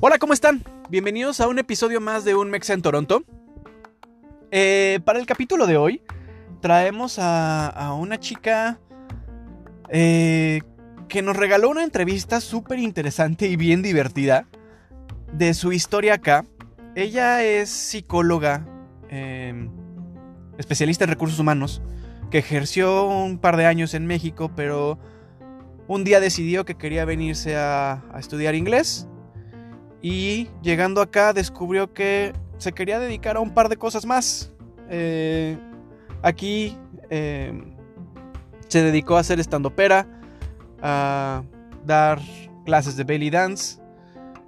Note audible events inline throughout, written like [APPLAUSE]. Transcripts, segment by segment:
Hola, ¿cómo están? Bienvenidos a un episodio más de Un Mexa en Toronto. Eh, para el capítulo de hoy traemos a, una chica eh, que nos regaló una entrevista súper interesante y bien divertida de su historia acá. Ella es psicóloga, em, especialista en recursos humanos, que ejerció un par de años en México, pero un día decidió que quería venirse a estudiar inglés y llegando acá descubrió que se quería dedicar a un par de cosas más. Eh, aquí eh, se dedicó a hacer estandopera, a dar clases de belly dance.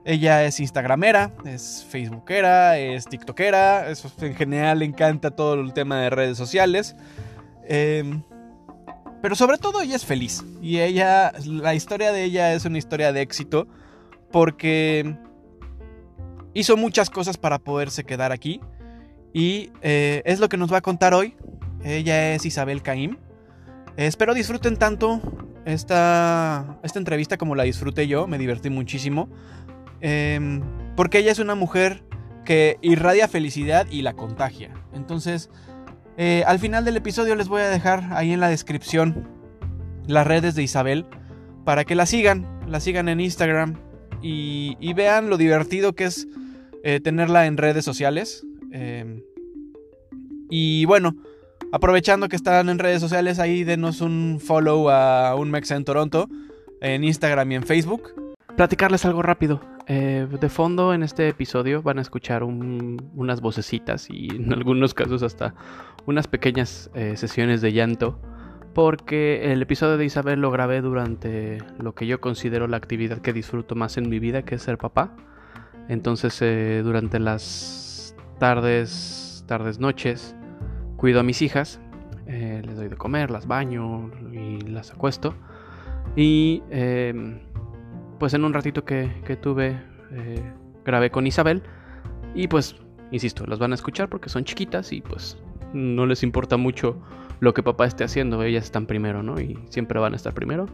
Ella es instagramera, es facebookera, es tiktokera, en general le encanta todo el tema de redes sociales. Em, pero sobre todo ella es feliz. Y ella, la historia de ella es una historia de éxito porque hizo muchas cosas para poderse quedar aquí. Y eh, es lo que nos va a contar hoy. Ella es Isabel Caim. espero disfruten tanto esta, esta entrevista como la disfruté yo. Me divertí muchísimo. Em, porque ella es una mujer que irradia felicidad y la contagia. Entonces, eh, al final del episodio les voy a dejar ahí en la descripción las redes de Isabel para que la sigan. La sigan en Instagram y, vean lo divertido que es eh, tenerla en redes sociales. Em, y bueno, aprovechando que están en redes sociales, ahí denos un follow a un Mexa en Toronto, en Instagram y en Facebook. Platicarles algo rápido. Eh, de fondo en este episodio van a escuchar unas vocecitas y en algunos casos hasta unas pequeñas eh, sesiones de llanto porque el episodio de Isabel lo grabé durante lo que yo considero la actividad que disfruto más en mi vida, que es ser papá. Entonces eh, durante las tardes, tardes, noches, cuido a mis hijas, eh, les doy de comer, las baño y las acuesto. Y em, pues en un ratito que, tuve, eh, grabé con Isabel. Y pues, insisto, las van a escuchar porque son chiquitas y pues no les importa mucho lo que papá esté haciendo. Ellas están primero, ¿no? Y siempre van a estar primero.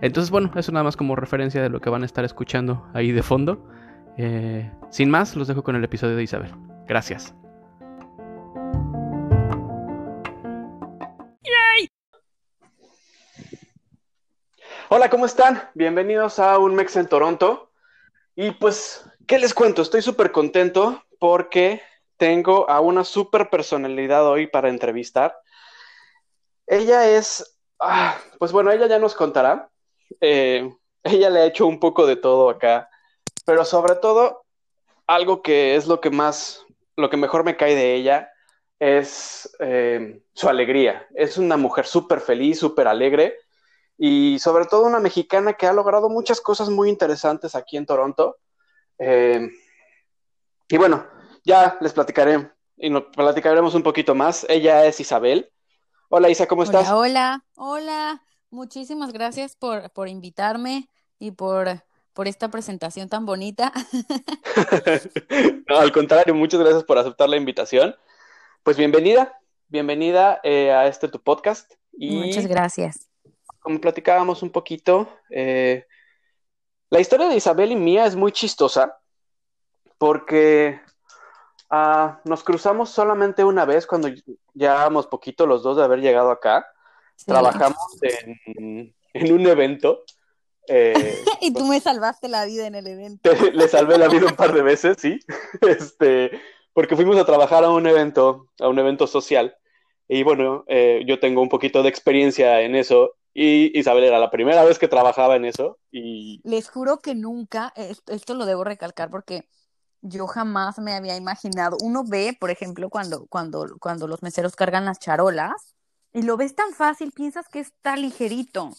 Entonces, bueno, eso nada más como referencia de lo que van a estar escuchando ahí de fondo. Eh, sin más, los dejo con el episodio de Isabel. Gracias. Hola, ¿cómo están? Bienvenidos a un Mex en Toronto. Y pues, ¿qué les cuento? Estoy súper contento porque tengo a una súper personalidad hoy para entrevistar. Ella es, ah, pues bueno, ella ya nos contará. Eh, [LAUGHS] ella le ha hecho un poco de todo acá pero sobre todo, algo que es lo que más, lo que mejor me cae de ella es eh, su alegría. Es una mujer súper feliz, súper alegre y sobre todo una mexicana que ha logrado muchas cosas muy interesantes aquí en Toronto. Eh, y bueno, ya les platicaré y nos platicaremos un poquito más. Ella es Isabel. Hola Isa, ¿cómo estás? Hola, hola, Muchísimas gracias por, por invitarme y por por esta presentación tan bonita. [LAUGHS] no, al contrario, muchas gracias por aceptar la invitación. Pues bienvenida, bienvenida eh, a este tu podcast. Y muchas gracias. Como platicábamos un poquito, eh, la historia de Isabel y mía es muy chistosa porque ah, nos cruzamos solamente una vez cuando llevábamos poquito los dos de haber llegado acá. Trabajamos en, en un evento eh, [LAUGHS] y tú me salvaste la vida en el evento. le salvé la vida un par de veces, sí. [LAUGHS] Este, porque fuimos a trabajar a un evento, a un evento social. Y bueno, eh, yo tengo un poquito de experiencia en eso. Y Isabel era la primera vez que trabajaba en eso. Y... Les juro que nunca, esto, lo debo recalcar porque yo jamás me había imaginado. Uno ve, por ejemplo, cuando, cuando, cuando los meseros cargan las charolas y lo ves tan fácil, piensas que está ligerito.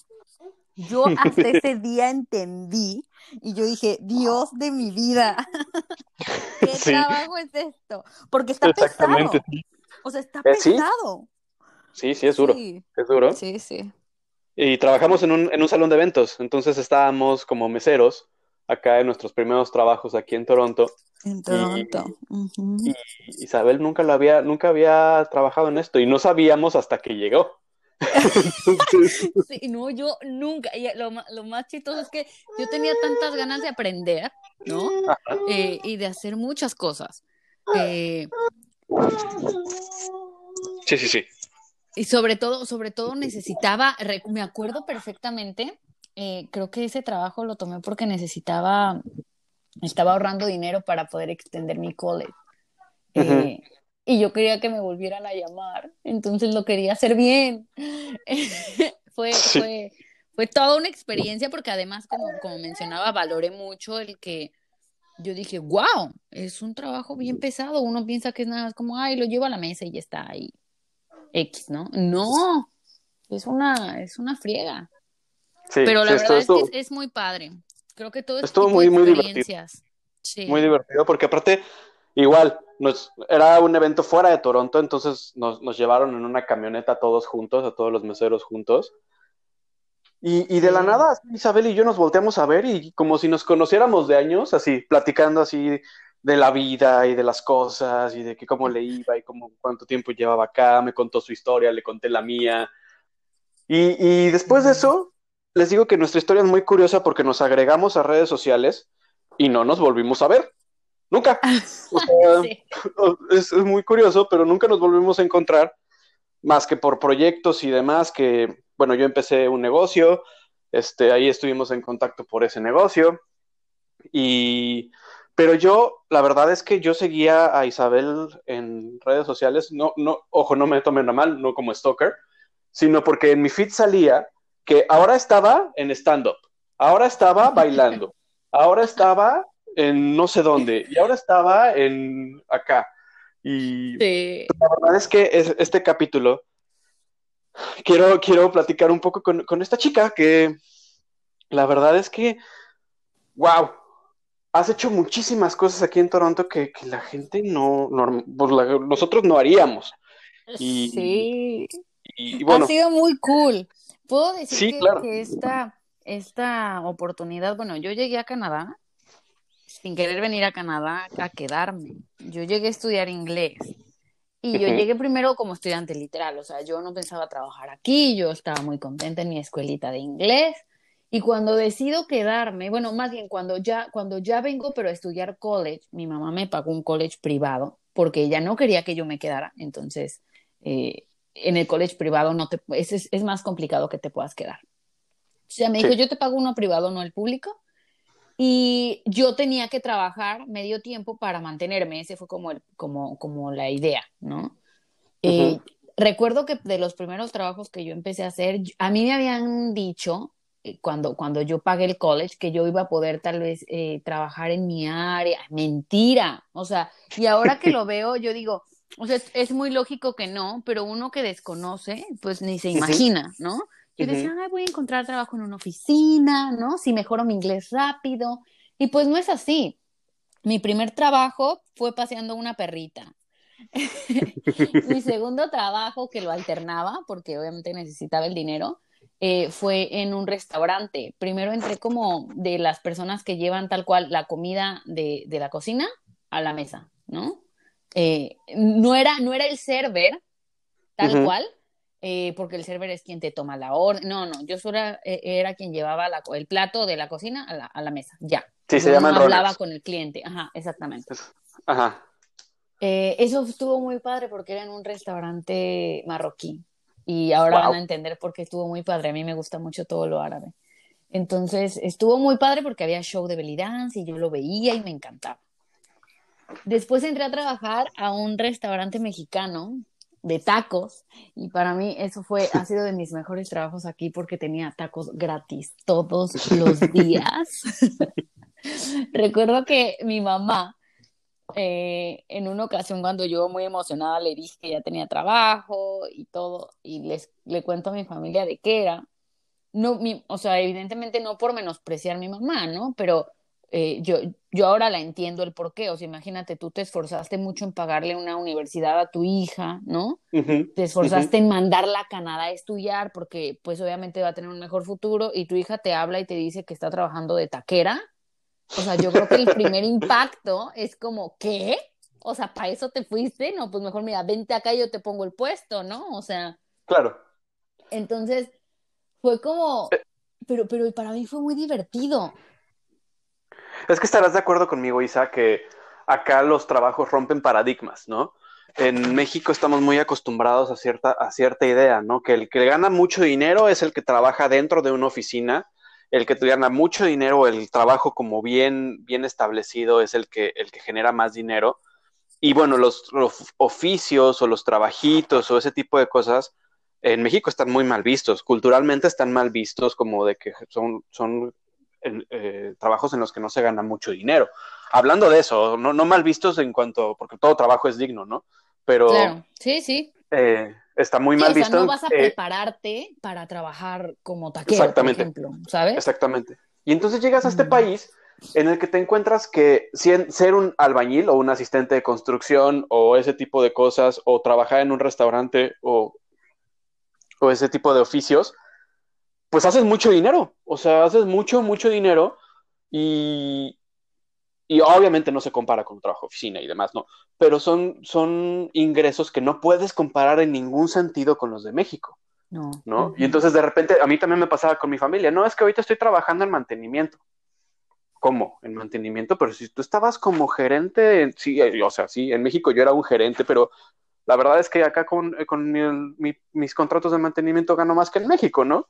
Yo hasta [LAUGHS] ese día entendí y yo dije, Dios de mi vida, [LAUGHS] ¿qué trabajo es esto? Porque está pesado. O sea, está eh, pesado. Sí, sí, es duro. Es duro. Sí, sí. Y trabajamos en un, en un salón de eventos, entonces estábamos como meseros acá en nuestros primeros trabajos aquí en Toronto. En Toronto. y Isabel nunca lo había, nunca había trabajado en esto y no sabíamos hasta que llegó. [LAUGHS] Sí, no, yo nunca, y lo, lo, más chistoso es que yo tenía tantas ganas de aprender, ¿no? Eh, y de hacer muchas cosas. Eh, sí, sí, sí. Y sobre todo, sobre todo necesitaba, me acuerdo perfectamente, eh, creo que ese trabajo lo tomé porque necesitaba, estaba ahorrando dinero para poder extender mi college. y yo quería que me volvieran a llamar, entonces lo quería hacer bien. [LAUGHS] fue, fue, fue toda una experiencia porque además, como, como mencionaba, valoré mucho el que yo dije, wow, es un trabajo bien pesado. Uno piensa que es nada como, ay, lo llevo a la mesa y ya está ahí. X, ¿no? No, es una, es una friega. Sí, Pero la verdad es que es, muy padre. Creo que todo estuvo muy, muy divertido. Sí. Muy divertido, porque aparte, igual, nos, era un evento fuera de Toronto, entonces nos, nos llevaron en una camioneta todos juntos, a todos los meseros juntos. Y, y de la nada, Isabel y yo nos volteamos a ver y como si nos conociéramos de años, así, platicando así de la vida y de las cosas y de que cómo le iba y cómo, cuánto tiempo llevaba acá, me contó su historia, le conté la mía. Y, y después de eso, les digo que nuestra historia es muy curiosa porque nos agregamos a redes sociales y no nos volvimos a ver. Nunca. [LAUGHS] [LAUGHS] es, es, muy curioso, pero nunca nos volvimos a encontrar más que por proyectos y demás que bueno, yo empecé un negocio, este, ahí estuvimos en contacto por ese negocio, y, pero yo, la verdad es que yo seguía a Isabel en redes sociales, no, no, ojo, no me tomen a mal, no como stalker, sino porque en mi feed salía que ahora estaba en stand-up, ahora estaba bailando, ahora estaba en no sé dónde, y ahora estaba en acá. Y la verdad es que este capítulo quiero, quiero platicar un poco con, esta chica que la verdad es que, wow, has hecho muchísimas cosas aquí en Toronto que, la gente no, pues nosotros no haríamos. Y, sí. Y, bueno, ha sido muy cool. Puedo decir que, esta, esta oportunidad, bueno, yo llegué a Canadá sin querer venir a Canadá a quedarme. Yo llegué a estudiar inglés y yo llegué primero como estudiante literal, o sea, yo no pensaba trabajar aquí, yo estaba muy contenta en mi escuelita de inglés. Y cuando decido quedarme, bueno, más bien cuando ya, cuando ya vengo, pero a estudiar college, mi mamá me pagó un college privado porque ella no quería que yo me quedara. Entonces, eh, en el college privado no te, es, es, más complicado que te puedas quedar. O sea, me dijo, yo te pago uno privado, no el público. Y yo tenía que trabajar medio tiempo para mantenerme, ese fue como, el, como, como la idea, ¿no? Eh, recuerdo que de los primeros trabajos que yo empecé a hacer, a mí me habían dicho, eh, cuando, cuando yo pagué el college, que yo iba a poder tal vez eh, trabajar en mi área. Mentira. O sea, y ahora que [LAUGHS] lo veo, yo digo, o sea, es, muy lógico que no, pero uno que desconoce, pues ni se imagina, ¿no? Yo decía, Ay, voy a encontrar trabajo en una oficina, ¿no? Si mejoro mi inglés rápido. Y pues no es así. Mi primer trabajo fue paseando una perrita. [LAUGHS] mi segundo trabajo, que lo alternaba, porque obviamente necesitaba el dinero, eh, fue en un restaurante. Primero entré como de las personas que llevan tal cual la comida de, de la cocina a la mesa, ¿no? Eh, no, era, no era el server tal cual, eh, porque el server es quien te toma la orden. No, no, yo solo era, era quien llevaba el plato de la cocina a la, a la mesa, ya. Sí, se llaman no hablaba con el cliente, ajá, exactamente. Ajá. Eh, eso estuvo muy padre porque era en un restaurante marroquí y ahora van a entender por qué estuvo muy padre. A mí me gusta mucho todo lo árabe. Entonces estuvo muy padre porque había show de belly dance y yo lo veía y me encantaba. Después entré a trabajar a un restaurante mexicano de tacos y para mí eso fue ha sido de mis mejores trabajos aquí porque tenía tacos gratis todos los [LAUGHS] días. [LAUGHS] Recuerdo que mi mamá eh, en una ocasión cuando yo muy emocionada le dije que ya tenía trabajo y todo y les le cuento a mi familia de qué era. No, mi, o sea, evidentemente no por menospreciar a mi mamá, ¿no? Pero eh, yo, yo ahora la entiendo el por qué. O sea, imagínate, tú te esforzaste mucho en pagarle una universidad a tu hija, ¿no? te esforzaste en mandarla a Canadá a estudiar porque pues obviamente va a tener un mejor futuro y tu hija te habla y te dice que está trabajando de taquera. O sea, yo creo que el primer impacto es como, ¿qué? O sea, ¿para eso te fuiste? No, pues mejor mira, vente acá y yo te pongo el puesto, ¿no? O sea. Claro. Entonces, fue como, pero, pero para mí fue muy divertido. Es que estarás de acuerdo conmigo, Isa, que acá los trabajos rompen paradigmas, ¿no? En México estamos muy acostumbrados a cierta, a cierta idea, ¿no? Que el que gana mucho dinero es el que trabaja dentro de una oficina, el que gana mucho dinero, el trabajo como bien, bien establecido es el que, el que genera más dinero. Y bueno, los, oficios o los trabajitos o ese tipo de cosas en México están muy mal vistos. Culturalmente están mal vistos como de que son, son eh, trabajos en los que no se gana mucho dinero. Hablando de eso, no, no mal vistos en cuanto, porque todo trabajo es digno, ¿no? Pero... Claro, sí, sí. Eh, está muy mal visto. no vas a eh, prepararte para trabajar como taquero, exactamente, por ejemplo, ¿sabes? Exactamente. Y entonces llegas a este mm. país en el que te encuentras que ser un albañil o un asistente de construcción o ese tipo de cosas, o trabajar en un restaurante o, o ese tipo de oficios, pues haces mucho dinero. O sea, haces mucho, mucho dinero y, y obviamente no se compara con un trabajo oficina y demás, ¿no? Pero son, son ingresos que no puedes comparar en ningún sentido con los de México. No. ¿No? Y entonces de repente a mí también me pasaba con mi familia, no, es que ahorita estoy trabajando en mantenimiento. ¿Cómo? En mantenimiento, pero si tú estabas como gerente, sí, eh, o sea, sí, en México yo era un gerente, pero la verdad es que acá con, eh, con mis contratos de mantenimiento gano más que en México, ¿no?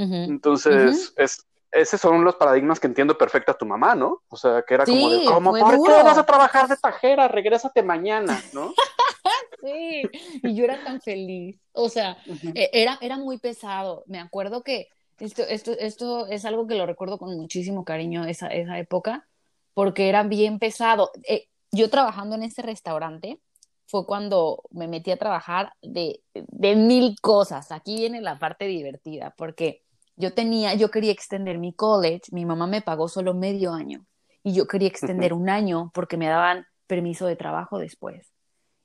Entonces, es, esos son los paradigmas que entiendo perfecto a tu mamá, ¿no? O sea, que era como de, ¿cómo? ¿Por qué vas a trabajar de tajera? Regrésate mañana, ¿no? [LAUGHS] sí, y yo era tan feliz. O sea, e, era, era muy pesado. Me acuerdo que esto, esto, esto es algo que lo recuerdo con muchísimo cariño, esa, esa época, porque era bien pesado. Eh, yo trabajando en ese restaurante, fue cuando me metí a trabajar de, de mil cosas. Aquí viene la parte divertida, porque yo tenía, yo quería extender mi college, mi mamá me pagó solo medio año y yo quería extender un año porque me daban permiso de trabajo después.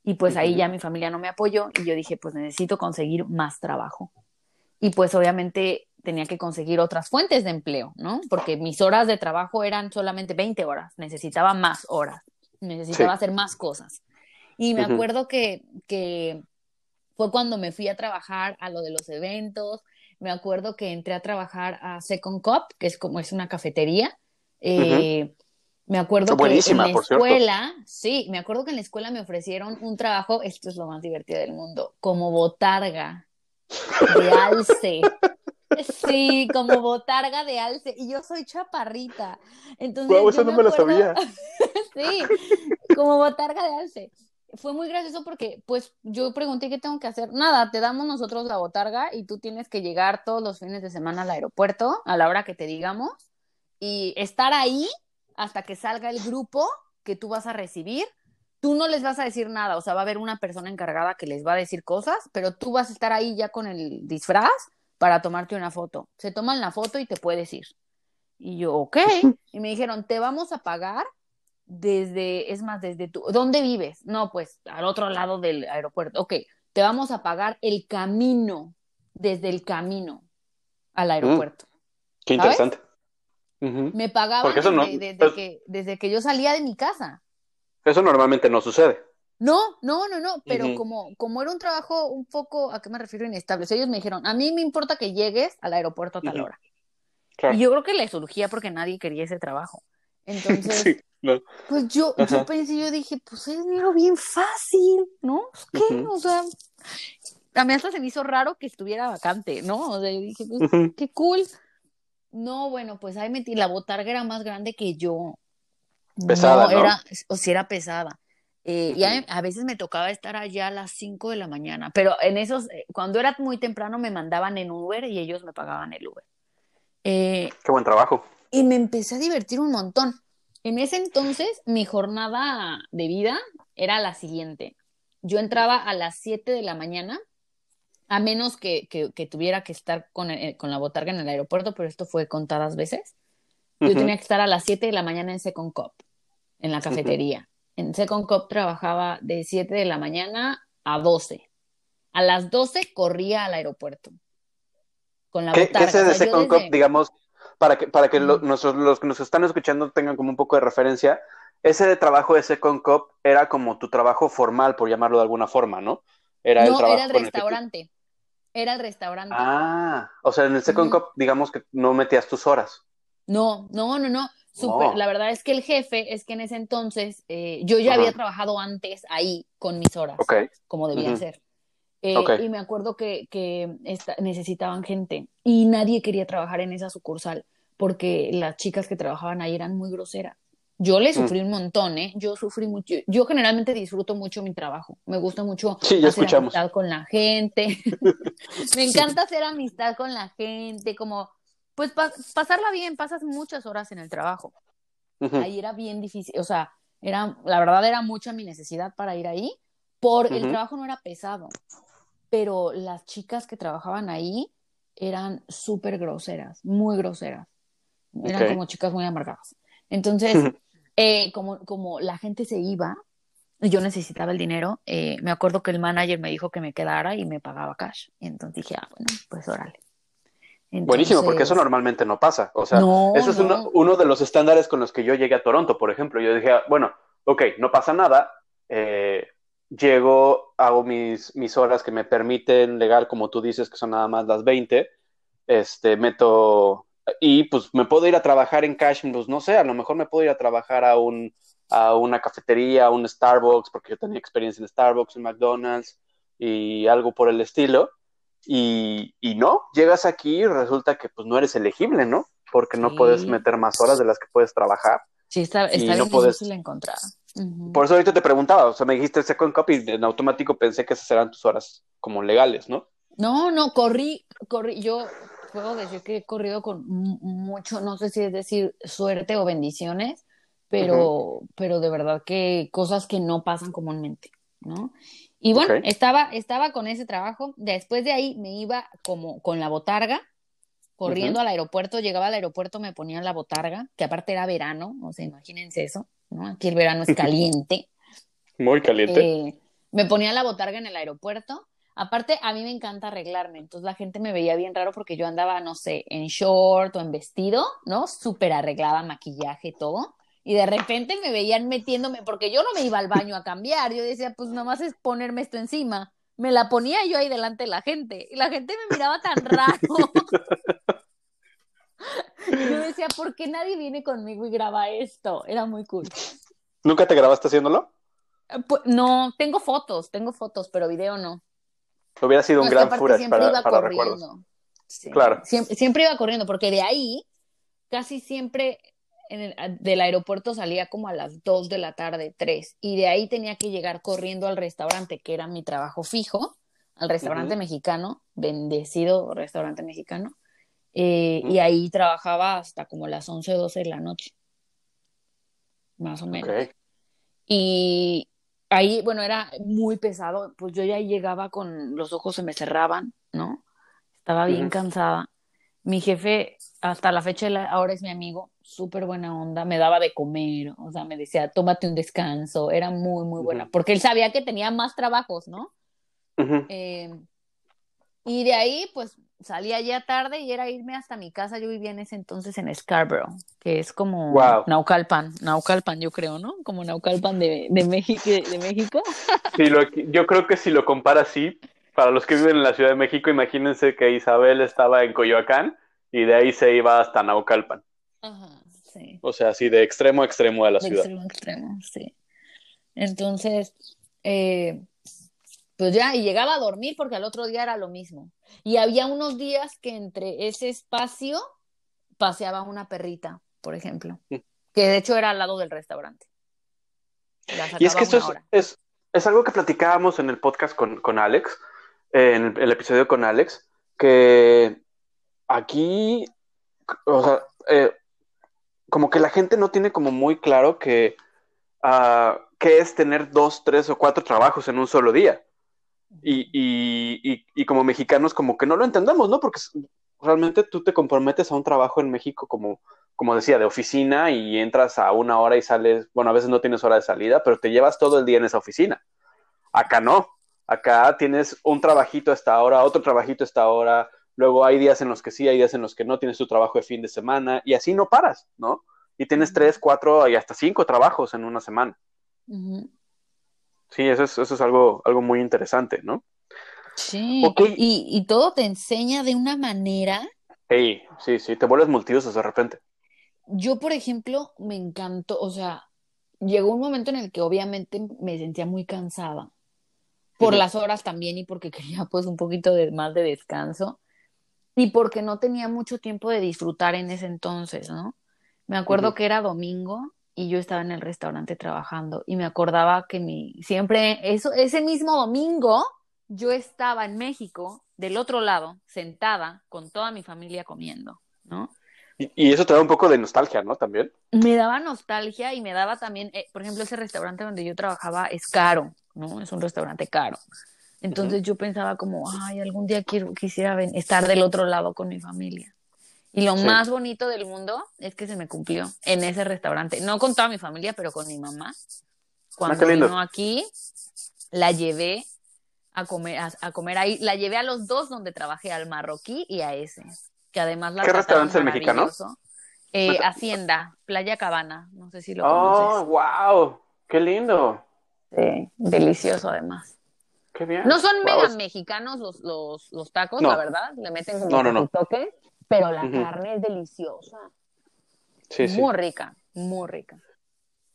Y pues ahí ya mi familia no me apoyó y yo dije, pues necesito conseguir más trabajo. Y pues obviamente tenía que conseguir otras fuentes de empleo, ¿no? Porque mis horas de trabajo eran solamente 20 horas, necesitaba más horas, necesitaba hacer más cosas. Y me acuerdo que, que fue cuando me fui a trabajar a lo de los eventos, me acuerdo que entré a trabajar a Second Cup, que es como es una cafetería. Eh, me acuerdo que en la escuela, sí, me acuerdo que en la escuela me ofrecieron un trabajo, esto es lo más divertido del mundo, como botarga de alce. Sí, como botarga de alce. Y yo soy chaparrita. Entonces, eso no me, lo sabía. [LAUGHS] sí, como botarga de alce fue muy gracioso porque, pues, yo pregunté qué tengo que hacer. Nada, te damos nosotros la botarga y tú tienes que llegar todos los fines de semana al aeropuerto a la hora que te digamos y estar ahí hasta que salga el grupo que tú vas a recibir. Tú no les vas a decir nada, o sea, va a haber una persona encargada que les va a decir cosas, pero tú vas a estar ahí ya con el disfraz para tomarte una foto. Se toman la foto y te puedes ir. Y yo, ok. [LAUGHS] Y me dijeron, te vamos a pagar desde, es más, desde tu, ¿dónde vives? No, pues al otro lado del aeropuerto. Ok, te vamos a pagar el camino, desde el camino al mm. aeropuerto. qué interesante. Me pagaban desde, que, desde que yo salía de mi casa. Eso normalmente no sucede. No, no, no, no, pero como, como era un trabajo un poco, ¿a qué me refiero? Inestable. ellos me dijeron, a mí me importa que llegues al aeropuerto a tal hora. Y yo creo que le surgía porque nadie quería ese trabajo. [LAUGHS] Entonces, pues yo, yo pensé, yo dije, pues es dinero bien fácil, ¿no? ¿Qué? O sea, a mí hasta se me hizo raro que estuviera vacante, ¿no? O sea, yo dije, pues, qué cool. No, bueno, pues ahí metí, la botarga era más grande que yo. Pesada, no, era, o si era pesada. Eh, y a, veces me tocaba estar allá a las 5 de la mañana, pero en esos, eh, cuando era muy temprano me mandaban en Uber y ellos me pagaban el Uber. Eh, Qué buen trabajo. Y me empecé a divertir un montón. En ese entonces, mi jornada de vida era la siguiente. Yo entraba a las 7 de la mañana, a menos que, tuviera que estar con, eh, con, la botarga en el aeropuerto, pero esto fue contadas veces. Yo tenía que estar a las 7 de la mañana en Second Cop, en la cafetería. En Second Cop trabajaba de 7 de la mañana a 12. A las 12 corría al aeropuerto. Con la botarga. ¿Qué es de Second Cop, digamos, para que, para que los, los que nos están escuchando tengan como un poco de referencia, ese trabajo de Second Cop era como tu trabajo formal, por llamarlo de alguna forma, ¿no? Era el trabajo era el restaurante. Era el restaurante. Ah, o sea, en el Second Ujú. Cup, digamos que no metías tus horas. No, no, no, no. Súper. Oh. La verdad es que el jefe es que en ese entonces eh, yo ya había trabajado antes ahí con mis horas, como debían Ujú. ser. Eh, Ok. Y me acuerdo que, que esta- necesitaban gente y nadie quería trabajar en esa sucursal porque las chicas que trabajaban ahí eran muy groseras. Yo le Mm. sufrí un montón, ¿eh? Yo sufrí mucho. Yo generalmente disfruto mucho mi trabajo. Me gusta mucho Sí, ya hacer escuchamos. amistad con la gente. [LAUGHS] Me encanta hacer amistad con la gente, como, pues pa- pasarla bien, pasas muchas horas en el trabajo. Ujú. Ahí era bien difícil, o sea, era, la verdad era mucha mi necesidad para ir ahí, por el Ujú. trabajo no era pesado, pero las chicas que trabajaban ahí eran súper groseras, muy groseras. Eran Ok. como chicas muy amargadas. Entonces, [LAUGHS] eh, como, como la gente se iba, yo necesitaba el dinero, eh, me acuerdo que el manager me dijo que me quedara y me pagaba cash. Y entonces dije, ah, bueno, pues órale. Buenísimo, porque eso Entonces, normalmente no pasa. O sea, No, eso es no. uno, uno de los estándares con los que yo llegué a Toronto, por ejemplo. Yo dije, ah, bueno, ok, no pasa nada. eh, llego, hago mis, mis horas que me permiten legal, como tú dices, que son nada más las 20. Este, meto y pues me puedo ir a trabajar en cash, pues no sé, a lo mejor me puedo ir a trabajar a un a una cafetería, a un Starbucks, porque yo tenía experiencia en Starbucks, en McDonald's y algo por el estilo. Y, y no, llegas aquí y resulta que pues no eres elegible, ¿no? Porque no Sí. puedes meter más horas de las que puedes trabajar. Sí, está, y está no bien puedes- difícil Por eso ahorita te preguntaba, o sea, me dijiste second copy y en automático pensé que esas eran tus horas como legales, ¿no? No, no, corrí, corrí, yo puedo decir que he corrido con mu- mucho, no sé si es decir suerte o bendiciones, pero, pero de verdad que cosas que no pasan comúnmente, ¿no? Y bueno, estaba, estaba con ese trabajo, después de ahí me iba como con la botarga, corriendo al aeropuerto, llegaba al aeropuerto, me ponía la botarga, que aparte era verano, o sea, imagínense eso, ¿no? Aquí el verano es [LAUGHS] caliente. Muy caliente. Eh, me ponía la botarga en el aeropuerto. Aparte, a mí me encanta arreglarme, entonces la gente me veía bien raro porque yo andaba, no sé, en short o en vestido, ¿no? Súper arreglada, maquillaje, todo. Y de repente me veían metiéndome, porque yo no me iba al baño a cambiar, yo decía, pues nomás es ponerme esto encima. Me la ponía yo ahí delante de la gente y la gente me miraba tan [LAUGHS] raro. [LAUGHS] Yo decía, ¿por qué nadie viene conmigo y graba esto? Era muy cool. ¿Nunca te grabaste haciéndolo? Eh, pues, no, tengo fotos, tengo fotos, pero video no. Hubiera sido un No, es que gran siempre para, iba para recuerdos. Sí. Claro. Siempre, siempre iba corriendo, porque de ahí casi siempre en el- del aeropuerto salía como a las 2 de la tarde, 3, y de ahí tenía que llegar corriendo al restaurante, que era mi trabajo fijo, al restaurante mexicano, bendecido restaurante mexicano, eh, y ahí trabajaba hasta como las 11 o 12 de la noche, más o menos. Y ahí, bueno, era muy pesado, pues yo ya llegaba con los ojos se me cerraban, ¿no? Estaba bien cansada. Mi jefe, hasta la fecha, ahora es mi amigo, súper buena onda, me daba de comer, o sea, me decía, tómate un descanso, era muy, muy buena, porque él sabía que tenía más trabajos, ¿no? Eh, y de ahí, pues, salía ya tarde y era irme hasta mi casa, yo vivía en ese entonces en Scarborough, que es como Wow. Naucalpan, Naucalpan yo creo, ¿no? Como Naucalpan de, de México, de México. Sí, lo- yo creo que si lo compara así, para los que viven en la Ciudad de México, imagínense que Isabel estaba en Coyoacán y de ahí se iba hasta Naucalpan. Ajá, sí. O sea, así de extremo a extremo de la De ciudad. extremo a extremo, sí. Entonces, eh, pues ya, y llegaba a dormir porque al otro día era lo mismo. Y había unos días que entre ese espacio paseaba una perrita, por ejemplo, Mm. que de hecho era al lado del restaurante. La Y es que eso es, es, es algo que platicábamos en el podcast con, con Alex, eh, en el, el episodio con Alex, que aquí, o sea, eh, como que la gente no tiene como muy claro que ah, es tener dos, tres o cuatro trabajos en un solo día. Y, y, y, y como mexicanos como que no lo entendemos, ¿no? Porque realmente tú te comprometes a un trabajo en México como, como decía, de oficina y entras a una hora y sales, bueno, a veces no tienes hora de salida, pero te llevas todo el día en esa oficina. Acá no. Acá tienes un trabajito hasta ahora, otro trabajito hasta ahora, luego hay días en los que sí, hay días en los que no tienes tu trabajo de fin de semana y así no paras, ¿no? Y tienes tres, cuatro y hasta cinco trabajos en una semana. Sí, eso es, eso es algo, algo muy interesante, ¿no? Sí, Ok. y, y todo te enseña de una manera. Ey, sí, sí, te vuelves multiusos de repente. Yo, por ejemplo, me encantó, o sea, llegó un momento en el que obviamente me sentía muy cansada por las horas también y porque [LAUGHS] quería pues un poquito de, más de descanso y porque no tenía mucho tiempo de disfrutar en ese entonces, ¿no? Me acuerdo que era domingo y yo estaba en el restaurante trabajando y me acordaba que mi siempre eso ese mismo domingo yo estaba en México del otro lado sentada con toda mi familia comiendo, ¿no? Y, y eso te da un poco de nostalgia, ¿no? También. me daba nostalgia y me daba también, eh, por ejemplo, ese restaurante donde yo trabajaba es caro, ¿no? Es un restaurante caro. Entonces yo pensaba como, ay, algún día quiero, quisiera estar del otro lado con mi familia. Y lo Sí. más bonito del mundo es que se me cumplió en ese restaurante. No con toda mi familia, pero con mi mamá. Cuando Ah, qué lindo. vino aquí, la llevé a comer, a, a comer ahí. La llevé a los dos donde trabajé, al marroquí y a ese. Que además la ¿Qué restaurante es el mexicano? Eh, Hacienda, Playa Cabana. No sé si lo Oh, conoces. wow, qué lindo. Sí, delicioso además. Qué bien. No son mega es- mexicanos los, los, los tacos, No. la verdad. Le meten como No, su toque, pero la carne es deliciosa. Sí, sí. Muy rica, muy rica.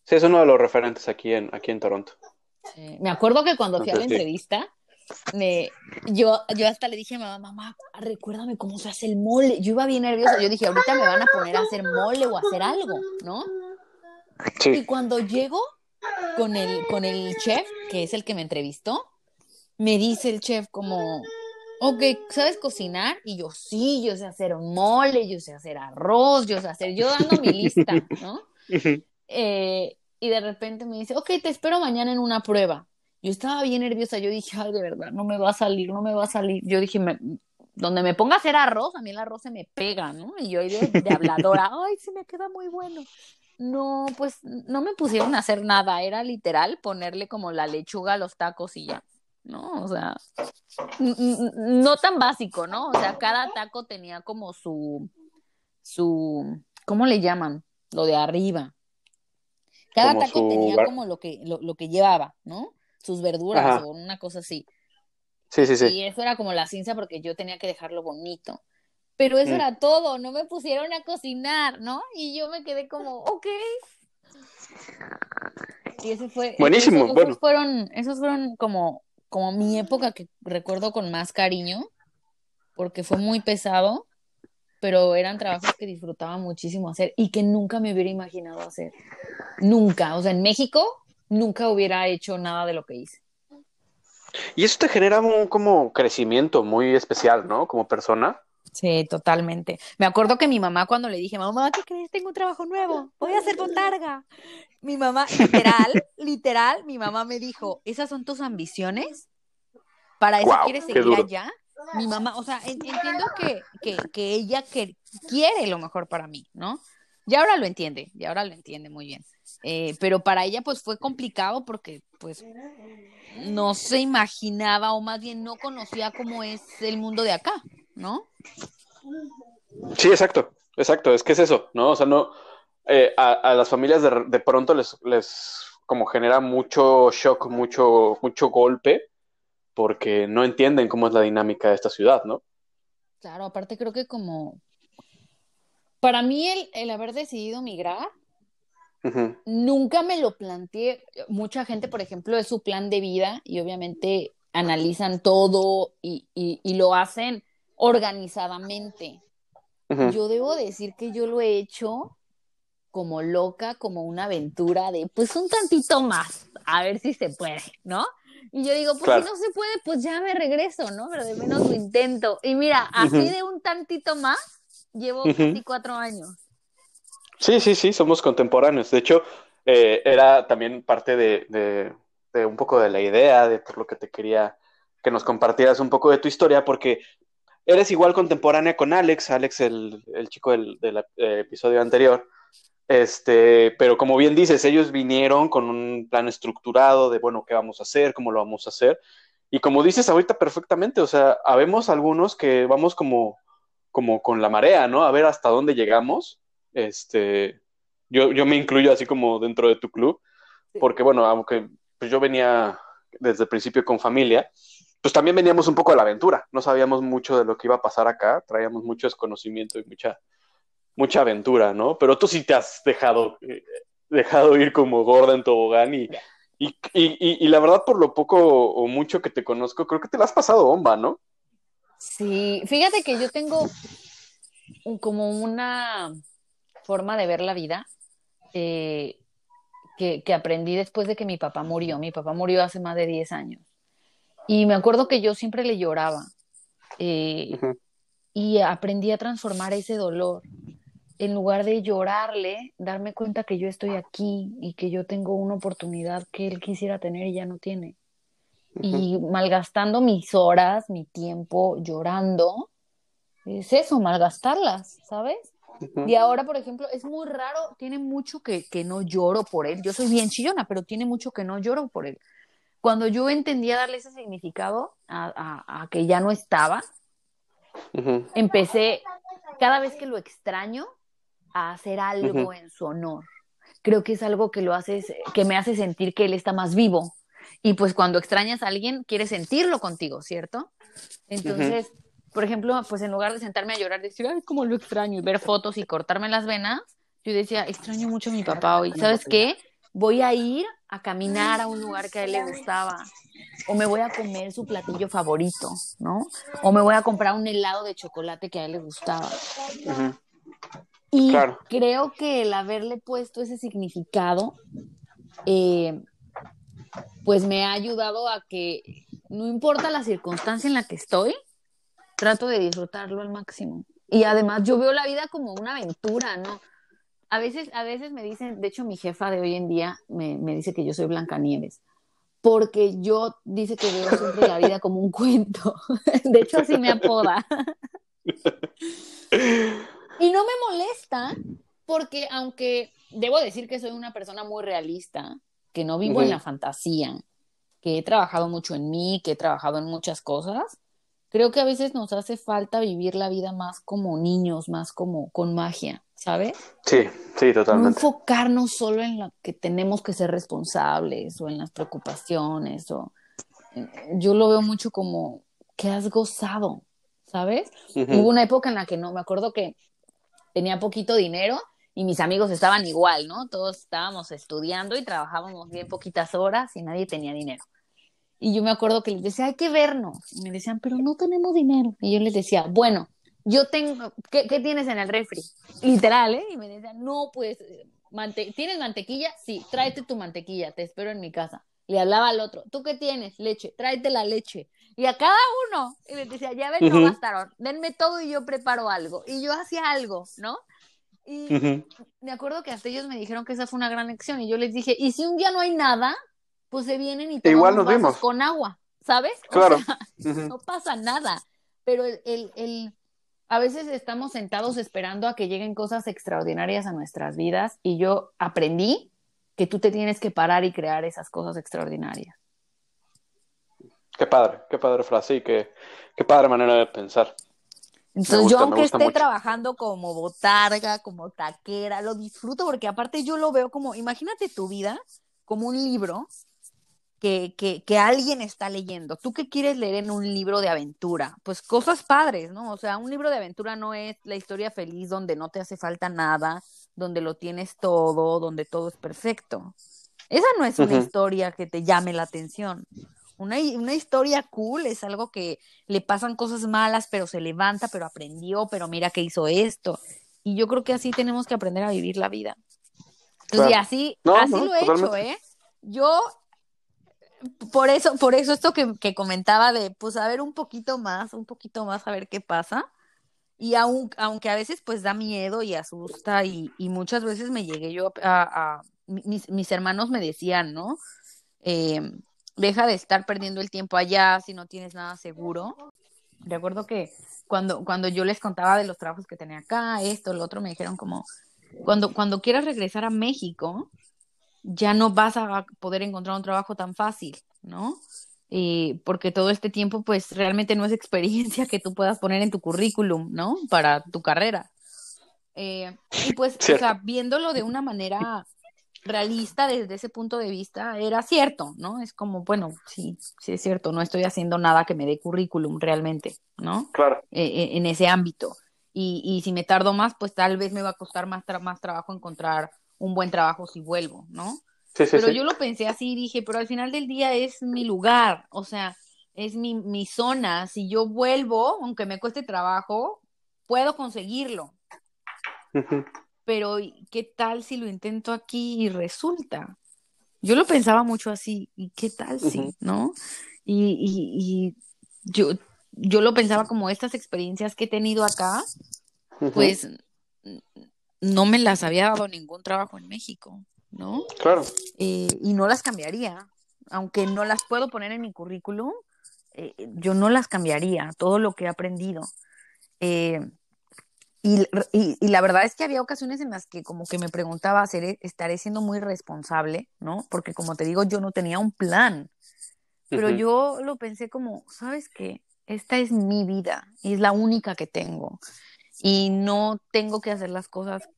Sí, es uno de los referentes aquí en, aquí en Toronto. Sí. Me acuerdo que cuando fui a la entrevista, me, yo, yo hasta le dije a mi mamá, mamá, recuérdame cómo se hace el mole. Yo iba bien nerviosa. Yo dije, ahorita me van a poner a hacer mole o a hacer algo, ¿no? Y Sí. cuando llego con el, con el chef, que es el que me entrevistó, me dice el chef como, ok, ¿sabes cocinar? Y yo, sí, yo sé hacer mole, yo sé hacer arroz, yo sé hacer, yo dando mi lista, ¿no? [LAUGHS] Eh, y de repente me dice, ok, te espero mañana en una prueba. Yo estaba bien nerviosa, yo dije, ay, de verdad, no me va a salir, no me va a salir. Yo dije, me- donde me ponga a hacer arroz, a mí el arroz se me pega, ¿no? Y yo de, de habladora, [LAUGHS] ay, se me queda muy bueno. No, pues no me pusieron a hacer nada, era literal ponerle como la lechuga a los tacos y ya, ¿no? O sea, no tan básico, ¿no? O sea, cada taco tenía como su, su, ¿cómo le llaman? Lo de arriba. Cada Como taco tenía como lo que, lo, lo que llevaba, ¿no? Sus verduras Ajá. o una cosa así. Sí, sí, sí. Y eso era como la ciencia porque yo tenía que dejarlo bonito. Pero eso Mm. era todo, no me pusieron a cocinar, ¿no? Y yo me quedé como, ok. Y ese fue. Buenísimo, esos, esos bueno. fueron, esos fueron como, como mi época que recuerdo con más cariño, porque fue muy pesado, pero eran trabajos que disfrutaba muchísimo hacer y que nunca me hubiera imaginado hacer. Nunca. O sea, en México nunca hubiera hecho nada de lo que hice. Y eso te genera un como crecimiento muy especial, ¿no? Como persona. Sí, totalmente. Me acuerdo que mi mamá cuando le dije, mamá, ¿qué crees? Tengo un trabajo nuevo, voy a hacer botarga. Mi mamá, literal, [LAUGHS] literal, mi mamá me dijo, ¿esas son tus ambiciones? ¿Para eso quieres seguir allá? Mi mamá, o sea, en- entiendo que, que, que ella que, quiere lo mejor para mí, ¿no? Y ahora lo entiende, y ahora lo entiende muy bien. Eh, pero para ella pues fue complicado porque pues no se imaginaba o más bien no conocía cómo es el mundo de acá, ¿no? Sí, exacto, exacto, es que es eso, ¿no? O sea, no, eh, a, a las familias de, de pronto les, les como genera mucho shock, mucho, mucho golpe, porque no entienden cómo es la dinámica de esta ciudad, ¿no? Claro, aparte creo que como para mí el, el haber decidido migrar, nunca me lo planteé. Mucha gente, por ejemplo, es su plan de vida y obviamente analizan todo y, y- y lo hacen organizadamente. Yo debo decir que yo lo he hecho como loca, como una aventura de pues un tantito más, a ver si se puede, ¿no? Y yo digo, pues Claro. si no se puede, pues ya me regreso, ¿no? Pero de menos lo intento. Y mira, así de un tantito más, llevo casi cuatro años. Sí, sí, sí, somos contemporáneos. De hecho, eh, era también parte de, de- de un poco de la idea, de por lo que te quería que nos compartieras un poco de tu historia, porque eres igual contemporánea con Alex, Alex, el, el chico del, del, eh, episodio anterior. Este, pero como bien dices, ellos vinieron con un plan estructurado de, bueno, ¿qué vamos a hacer? ¿Cómo lo vamos a hacer? Y como dices ahorita perfectamente, o sea, habemos algunos que vamos como, como con la marea, ¿no? A ver hasta dónde llegamos. Este, yo, yo me incluyo así como dentro de tu club, porque bueno, aunque pues yo venía desde el principio con familia, pues también veníamos un poco a la aventura, no sabíamos mucho de lo que iba a pasar acá, traíamos mucho desconocimiento y mucha, mucha aventura, ¿no? Pero tú sí te has dejado, eh, dejado ir como gorda en tobogán y, y, y, y, la verdad por lo poco o mucho que te conozco, creo que te la has pasado bomba, ¿no? Sí, fíjate que yo tengo como una forma de ver la vida eh, que, que, aprendí después de que mi papá murió. Mi papá murió hace más de 10 años. Y me acuerdo que yo siempre le lloraba. Eh, y aprendí a transformar ese dolor. En lugar de llorarle, darme cuenta que yo estoy aquí y que yo tengo una oportunidad que él quisiera tener y ya no tiene. Y malgastando mis horas, mi tiempo llorando, es eso, malgastarlas, ¿sabes? Y ahora, por ejemplo, es muy raro, tiene mucho que, que no lloro por él. Yo soy bien chillona, pero tiene mucho que no lloro por él. Cuando yo entendía darle ese significado a, a, que ya no estaba, empecé, cada vez que lo extraño, a hacer algo en su honor. Creo que es algo que lo haces, que me hace sentir que él está más vivo. Y pues cuando extrañas a alguien, quieres sentirlo contigo, ¿cierto? Entonces, por ejemplo, pues en lugar de sentarme a llorar, decir, ay, cómo lo extraño, y ver fotos y cortarme las venas, yo decía, extraño mucho a mi papá hoy. ¿Sabes qué? Voy a ir a caminar a un lugar que a él le gustaba. O me voy a comer su platillo favorito, ¿no? O me voy a comprar un helado de chocolate que a él le gustaba. Y creo que el haberle puesto ese significado, eh, pues me ha ayudado a que no importa la circunstancia en la que estoy, trato de disfrutarlo al máximo. Y además yo veo la vida como una aventura, ¿no? A veces, a veces me dicen, de hecho mi jefa de hoy en día me, me dice que yo soy Blancanieves, porque yo dice que veo siempre la vida como un [LAUGHS] cuento. de hecho así me apoda. y no me molesta, porque aunque debo decir que soy una persona muy realista, que no vivo en la fantasía, que he trabajado mucho en mí, que he trabajado en muchas cosas, creo que a veces nos hace falta vivir la vida más como niños, más como con magia, ¿sabes? Sí, sí, totalmente. No enfocarnos solo en lo que tenemos que ser responsables o en las preocupaciones o eh, yo lo veo mucho como que has gozado, ¿sabes? Hubo una época en la que no, me acuerdo que tenía poquito dinero y mis amigos estaban igual, ¿no? Todos estábamos estudiando y trabajábamos bien poquitas horas y nadie tenía dinero. Y yo me acuerdo que les decía, hay que vernos. Y me decían, pero no tenemos dinero. Y yo les decía, bueno, yo tengo, ¿qué, qué tienes en el refri? Literal, ¿eh? Y me decían, no, pues, ¿tienes mantequilla? Sí, tráete tu mantequilla, te espero en mi casa. Le hablaba al otro, ¿tú qué tienes? Leche, tráete la leche. Y a cada uno, y les decía, ya ven, no bastaron, denme todo y yo preparo algo. Y yo hacía algo, ¿no? Y me acuerdo que hasta ellos me dijeron que esa fue una gran lección. Y yo les dije, ¿y si un día no hay nada? Pues se vienen y Igual nos vemos. con agua, ¿sabes? Claro. [LAUGHS] No pasa nada, pero el, el, el, a veces estamos sentados esperando a que lleguen cosas extraordinarias a nuestras vidas y yo aprendí que tú te tienes que parar y crear esas cosas extraordinarias. Qué padre, qué padre frase y qué, qué padre manera de pensar. Entonces yo aunque esté trabajando como botarga, como taquera, lo disfruto porque aparte yo lo veo como, imagínate tu vida como un libro que, que, que, alguien está leyendo. ¿Tú qué quieres leer en un libro de aventura? Pues cosas padres, ¿no? O sea, un libro de aventura no es la historia feliz donde no te hace falta nada, donde lo tienes todo, donde todo es perfecto. Esa no es una historia que te llame la atención. Una, una, historia cool es algo que le pasan cosas malas, pero se levanta, pero aprendió, pero mira que hizo esto. Y yo creo que así tenemos que aprender a vivir la vida. Y así, así lo he hecho, ¿eh? Yo por eso, por eso esto que, que, comentaba de, pues, a ver un poquito más, un poquito más, a ver qué pasa. Y aun, aunque a veces, pues, da miedo y asusta y, y muchas veces me llegué yo a, a mis, mis, hermanos me decían, ¿no? Eh, deja de estar perdiendo el tiempo allá si no tienes nada seguro. Recuerdo que cuando, cuando yo les contaba de los trabajos que tenía acá, esto, lo otro, me dijeron como, cuando, cuando quieras regresar a México, ya no vas a poder encontrar un trabajo tan fácil, ¿no? Y porque todo este tiempo, pues realmente no es experiencia que tú puedas poner en tu currículum, ¿no? Para tu carrera. Eh, y pues, o sea, viéndolo de una manera realista desde ese punto de vista era cierto, ¿no? Es como, bueno, sí, sí es cierto, no estoy haciendo nada que me dé currículum realmente, ¿no? Claro. Eh, eh, en ese ámbito. Y, y, si me tardo más, pues tal vez me va a costar más, tra más trabajo encontrar un buen trabajo si vuelvo, ¿no? Sí, sí, pero sí. yo lo pensé así y dije, pero al final del día es mi lugar, o sea, es mi, mi zona. Si yo vuelvo, aunque me cueste trabajo, puedo conseguirlo. Uh -huh. Pero, ¿qué tal si lo intento aquí y resulta? Yo lo pensaba mucho así, ¿y qué tal si, uh -huh. no? Y, y, y, yo, yo lo pensaba como estas experiencias que he tenido acá, uh -huh. pues no me las había dado ningún trabajo en México, ¿no? Claro. Eh, y no las cambiaría, aunque no las puedo poner en mi currículum, eh, yo no las cambiaría, todo lo que he aprendido. Eh, y, y, y, la verdad es que había ocasiones en las que como que me preguntaba, ¿seré, ¿estaré siendo muy responsable? ¿No? Porque como te digo, yo no tenía un plan. Pero uh -huh. yo lo pensé como, ¿sabes qué? Esta es mi vida y es la única que tengo. Y no tengo que hacer las cosas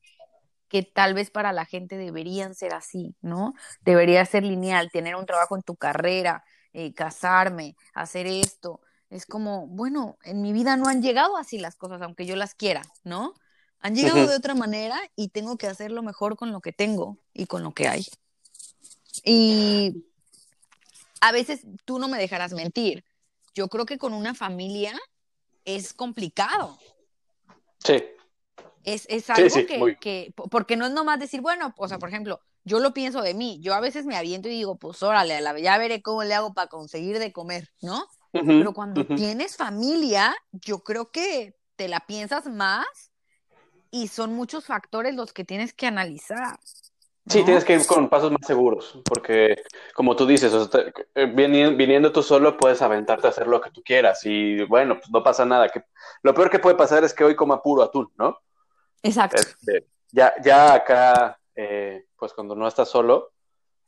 que tal vez para la gente deberían ser así, ¿no? Debería ser lineal, tener un trabajo en tu carrera, eh, casarme, hacer esto, es como, bueno, en mi vida no han llegado así las cosas, aunque yo las quiera, ¿no? Han llegado uh -huh. de otra manera y tengo que hacerlo mejor con lo que tengo y con lo que hay. Y a veces tú no me dejarás mentir. Yo creo que con una familia es complicado. Sí. Es, es algo sí, sí, que, que, porque no es nomás decir, bueno, o sea, por ejemplo, yo lo pienso de mí, yo a veces me aviento y digo, pues órale, ya veré cómo le hago para conseguir de comer, ¿no? Uh -huh, Pero cuando uh -huh. tienes familia, yo creo que te la piensas más y son muchos factores los que tienes que analizar. ¿No? Sí, tienes que ir con pasos más seguros, porque como tú dices, o sea, te, viniendo, viniendo, tú solo puedes aventarte a hacer lo que tú quieras y bueno, pues no pasa nada. Que, lo peor que puede pasar es que hoy coma puro atún, ¿no? Exacto. Este, ya, ya acá, eh, pues cuando no estás solo,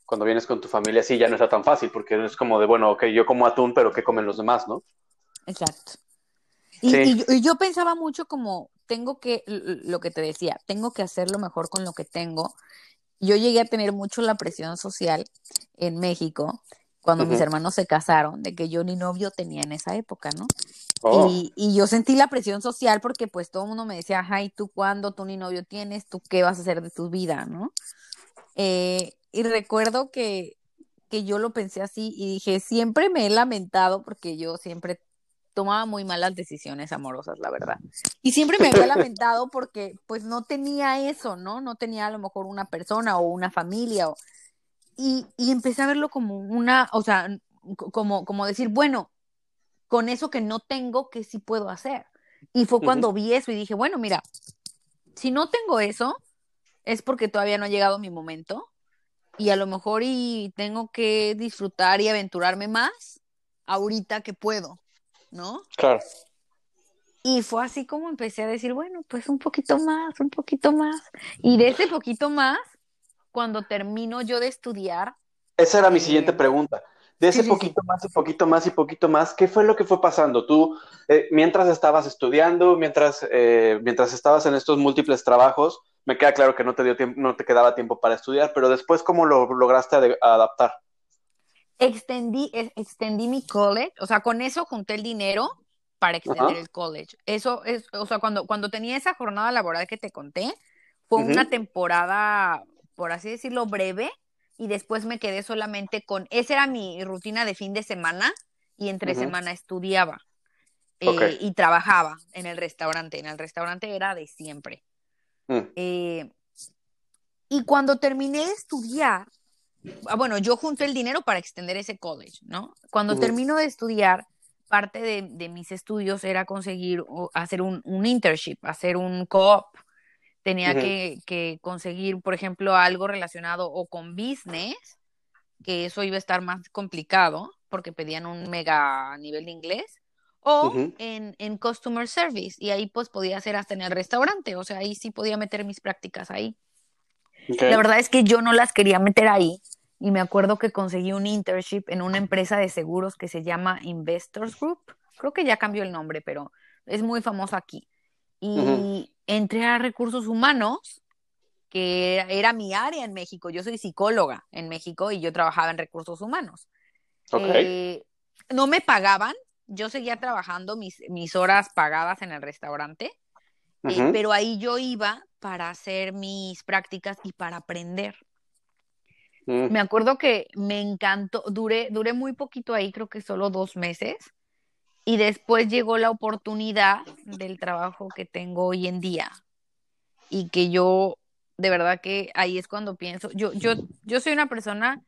cuando vienes con tu familia, sí, ya no está tan fácil, porque es como de, bueno, ok, yo como atún, pero ¿qué comen los demás, no? Exacto. Y, sí. y, yo, y, yo, pensaba mucho como, tengo que, lo que te decía, tengo que hacerlo mejor con lo que tengo. Yo llegué a tener mucho la presión social en México, cuando uh -huh. mis hermanos se casaron, de que yo ni novio tenía en esa época, ¿no? Oh. Y, y, yo sentí la presión social porque pues todo el mundo me decía, ay, ¿tú cuándo? ¿Tú ni novio tienes? ¿Tú qué vas a hacer de tu vida? ¿no? Eh, y recuerdo que, que yo lo pensé así y dije, siempre me he lamentado porque yo siempre tomaba muy malas decisiones amorosas, la verdad. Y siempre me había [LAUGHS] lamentado porque pues no tenía eso, ¿no? No tenía a lo mejor una persona o una familia. O... Y, y empecé a verlo como una, o sea, como, como decir, bueno, con eso que no tengo, ¿qué sí puedo hacer? Y fue cuando uh -huh. vi eso y dije, bueno, mira, si no tengo eso, es porque todavía no ha llegado mi momento y a lo mejor y tengo que disfrutar y aventurarme más ahorita que puedo, ¿no? Claro. Y fue así como empecé a decir, bueno, pues un poquito más, un poquito más. Y de ese poquito más, cuando termino yo de estudiar. Esa era mi eh... siguiente pregunta. De ese sí, poquito sí. más y poquito más y poquito más, ¿qué fue lo que fue pasando? Tú, eh, mientras estabas estudiando, mientras, eh, mientras estabas en estos múltiples trabajos, me queda claro que no te dio tiempo, no te quedaba tiempo para estudiar, pero después, ¿cómo lo lograste ad adaptar? Extendí, extendí mi college, o sea, con eso junté el dinero para extender Ajá. el college. Eso es, o sea, cuando, cuando tenía esa jornada laboral que te conté, fue uh -huh. una temporada, por así decirlo, breve, y después me quedé solamente con, esa era mi rutina de fin de semana y entre uh -huh. semana estudiaba okay. eh, y trabajaba en el restaurante, en el restaurante era de siempre. Mm. Eh, y cuando terminé de estudiar, bueno, yo junté el dinero para extender ese college, ¿no? Cuando uh -huh. termino de estudiar, parte de, de, mis estudios era conseguir hacer un, un internship, hacer un co-op tenía uh -huh. que, que, conseguir, por ejemplo, algo relacionado o con business, que eso iba a estar más complicado porque pedían un mega nivel de inglés, o uh -huh. en, en, customer service, y ahí pues podía hacer hasta en el restaurante, o sea, ahí sí podía meter mis prácticas ahí. Okay. La verdad es que yo no las quería meter ahí, y me acuerdo que conseguí un internship en una empresa de seguros que se llama Investors Group, creo que ya cambió el nombre, pero es muy famoso aquí. Y uh -huh. entré a recursos humanos, que era mi área en México. Yo soy psicóloga en México y yo trabajaba en recursos humanos. Eh, no me pagaban, yo seguía trabajando mis, mis horas pagadas en el restaurante, eh, pero ahí yo iba para hacer mis prácticas y para aprender. Mm. Me acuerdo que me encantó, duré, duré muy poquito ahí, creo que solo dos meses, y después llegó la oportunidad del trabajo que tengo hoy en día y que yo, de verdad que ahí es cuando pienso, yo, yo, yo soy una persona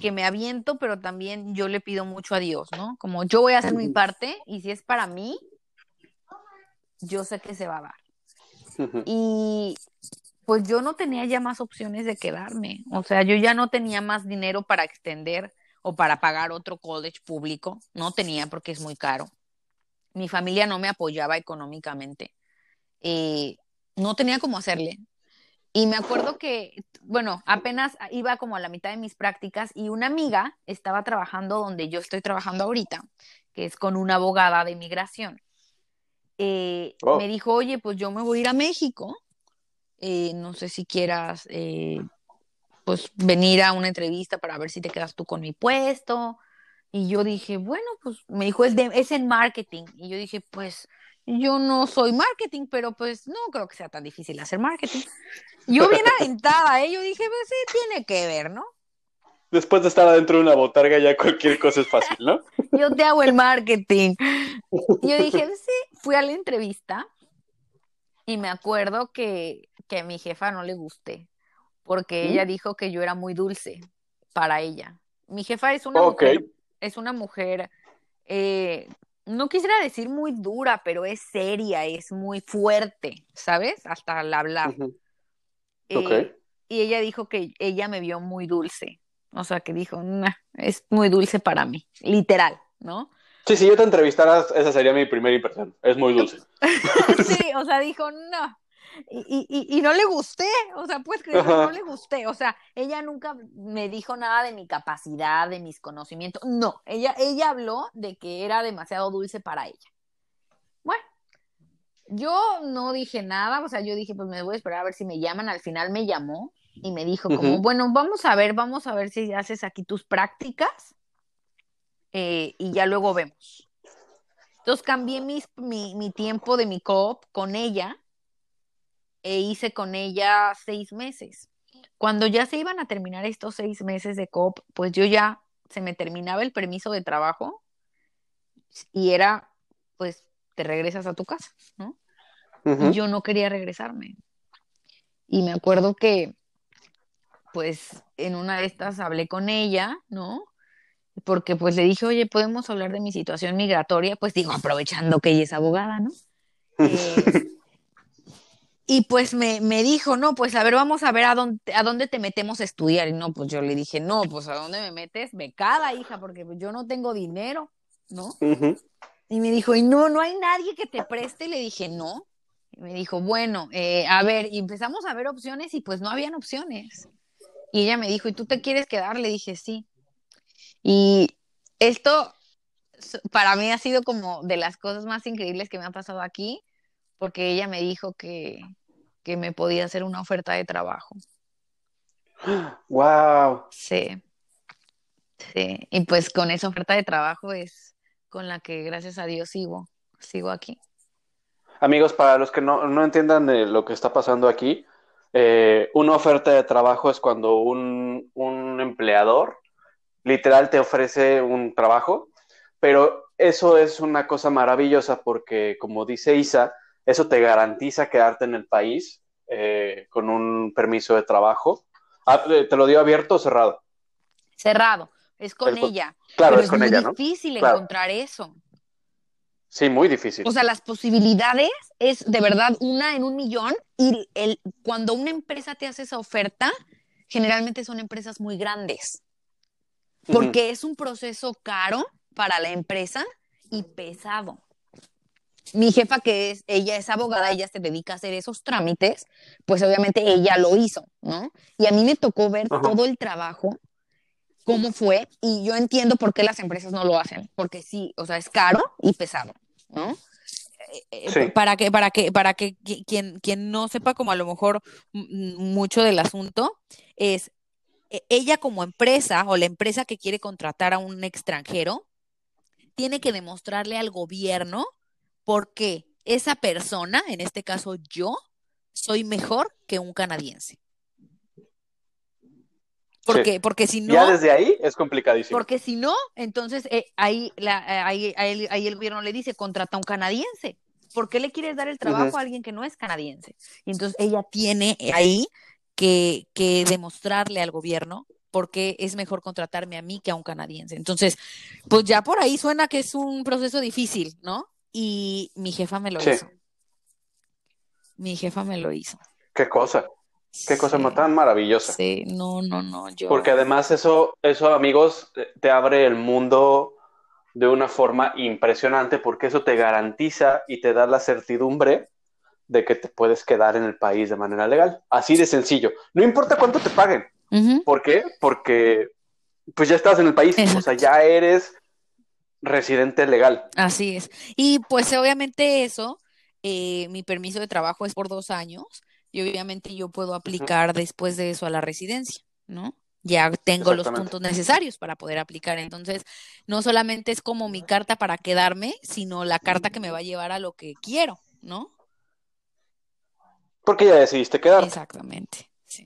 que me aviento, pero también yo le pido mucho a Dios, ¿no? Como yo voy a hacer mi parte y si es para mí, yo sé que se va a dar. Y pues yo no tenía ya más opciones de quedarme, o sea, yo ya no tenía más dinero para extender o para pagar otro college público, no tenía porque es muy caro. Mi familia no me apoyaba económicamente. Eh, no tenía cómo hacerle. Y me acuerdo que, bueno, apenas iba como a la mitad de mis prácticas y una amiga estaba trabajando donde yo estoy trabajando ahorita, que es con una abogada de inmigración. Eh, oh. Me dijo, oye, pues yo me voy a ir a México. Eh, no sé si quieras, eh, pues, venir a una entrevista para ver si te quedas tú con mi puesto. Y yo dije, bueno, pues me dijo, es, de, es en marketing. Y yo dije, pues yo no soy marketing, pero pues no creo que sea tan difícil hacer marketing. Yo bien [LAUGHS] aventada, ¿eh? Yo dije, pues sí, tiene que ver, ¿no? Después de estar adentro de una botarga, ya cualquier cosa es fácil, ¿no? [LAUGHS] Yo te hago el marketing. [LAUGHS] Yo dije, sí, fui a la entrevista y me acuerdo que, que a mi jefa no le gusté, porque ella dijo que yo era muy dulce para ella. Mi jefa es una mujer, es una mujer eh, no quisiera decir muy dura, pero es seria, es muy fuerte, ¿sabes? Hasta al hablar. Eh, y ella dijo que ella me vio muy dulce. O sea, que dijo, es muy dulce para mí, literal, ¿no? Sí, si yo te entrevistara, esa sería mi primera impresión. Es muy dulce. [LAUGHS] sí, o sea, dijo, no, y, no le gusté, o sea, pues creer que no le gusté, o sea, ella nunca me dijo nada de mi capacidad, de mis conocimientos, no, ella, ella habló de que era demasiado dulce para ella. Bueno, yo no dije nada, o sea, yo dije, pues me voy a esperar a ver si me llaman, al final me llamó y me dijo como, bueno, vamos a ver, vamos a ver si haces aquí tus prácticas eh, y ya luego vemos. Entonces cambié mi, mi tiempo de mi coop con ella e hice con ella seis meses. Cuando ya se iban a terminar estos seis meses de COP, pues yo ya se me terminaba el permiso de trabajo y era, pues, te regresas a tu casa, ¿no? Y yo no quería regresarme. Y me acuerdo que, pues, en una de estas hablé con ella, ¿no? Porque pues le dije, oye, ¿podemos hablar de mi situación migratoria? Pues digo, aprovechando que ella es abogada, ¿no? [LAUGHS] Eh, y pues me, me, dijo, no, pues a ver, vamos a ver a dónde, a dónde te metemos a estudiar. Y no, pues yo le dije, no, pues a dónde me metes, becada, hija, porque pues, yo no tengo dinero, ¿no? Y me dijo, y no, no hay nadie que te preste. Y le dije, no. Y me dijo, bueno, eh, a ver, y empezamos a ver opciones y pues no habían opciones. Y ella me dijo, ¿y tú te quieres quedar? Le dije, sí. Y esto para mí ha sido como de las cosas más increíbles que me han pasado aquí, porque ella me dijo que, que me podía hacer una oferta de trabajo. ¡Wow! Sí. Sí. Y pues con esa oferta de trabajo es con la que gracias a Dios sigo, sigo aquí. Amigos, para los que no, no entiendan de lo que está pasando aquí, eh, una oferta de trabajo es cuando un, un empleador literal te ofrece un trabajo, pero eso es una cosa maravillosa porque, como dice Isa, eso te garantiza quedarte en el país eh, con un permiso de trabajo. Ah, eh, ¿Te lo dio abierto o cerrado? Cerrado, es con ella. Claro, es, con ella, ¿no? Es difícil encontrar eso. Sí, muy difícil. O sea, las posibilidades es de verdad una en un millón y el, cuando una empresa te hace esa oferta, generalmente son empresas muy grandes, porque es un proceso caro para la empresa y pesado mi jefa, que es, ella es abogada, ella se dedica a hacer esos trámites, pues obviamente ella lo hizo, ¿no? Y a mí me tocó ver todo el trabajo, cómo fue, y yo entiendo por qué las empresas no lo hacen, porque sí, o sea, es caro y pesado, ¿no? eh, Sí. para que, para que, para que qui- quien, quien no sepa como a lo mejor mucho del asunto, es e- ella como empresa o la empresa que quiere contratar a un extranjero, tiene que demostrarle al gobierno por qué esa persona, en este caso yo, soy mejor que un canadiense. Porque, porque si no, Ya desde ahí es complicadísimo. porque si no, entonces eh, ahí, la, eh, ahí, ahí- ahí el gobierno le dice, contrata a un canadiense. ¿Por qué le quieres dar el trabajo a alguien que no es canadiense? Y entonces ella tiene ahí que, que demostrarle al gobierno por qué es mejor contratarme a mí que a un canadiense. Entonces, pues ya por ahí suena que es un proceso difícil, ¿no? Y mi jefa me lo Sí. hizo. Mi jefa me lo hizo. Qué cosa, qué cosa tan maravillosa. sí, no, no, no, yo. Porque además eso, eso, amigos, te- abre el mundo de una forma impresionante porque eso te garantiza y te da la certidumbre de que te puedes quedar en el país de manera legal. Así de sencillo. No importa cuánto te paguen. ¿Por qué? Porque pues ya estás en el país, [LAUGHS] o sea, ya eres residente legal. Así es. Y pues obviamente eso, eh, mi permiso de trabajo es por dos años y obviamente yo puedo aplicar después de eso a la residencia, ¿no? Ya tengo los puntos necesarios para poder aplicar. Entonces, no solamente es como mi carta para quedarme, sino la carta que me va a llevar a lo que quiero, ¿no? Porque ya decidiste quedarte. Exactamente, sí.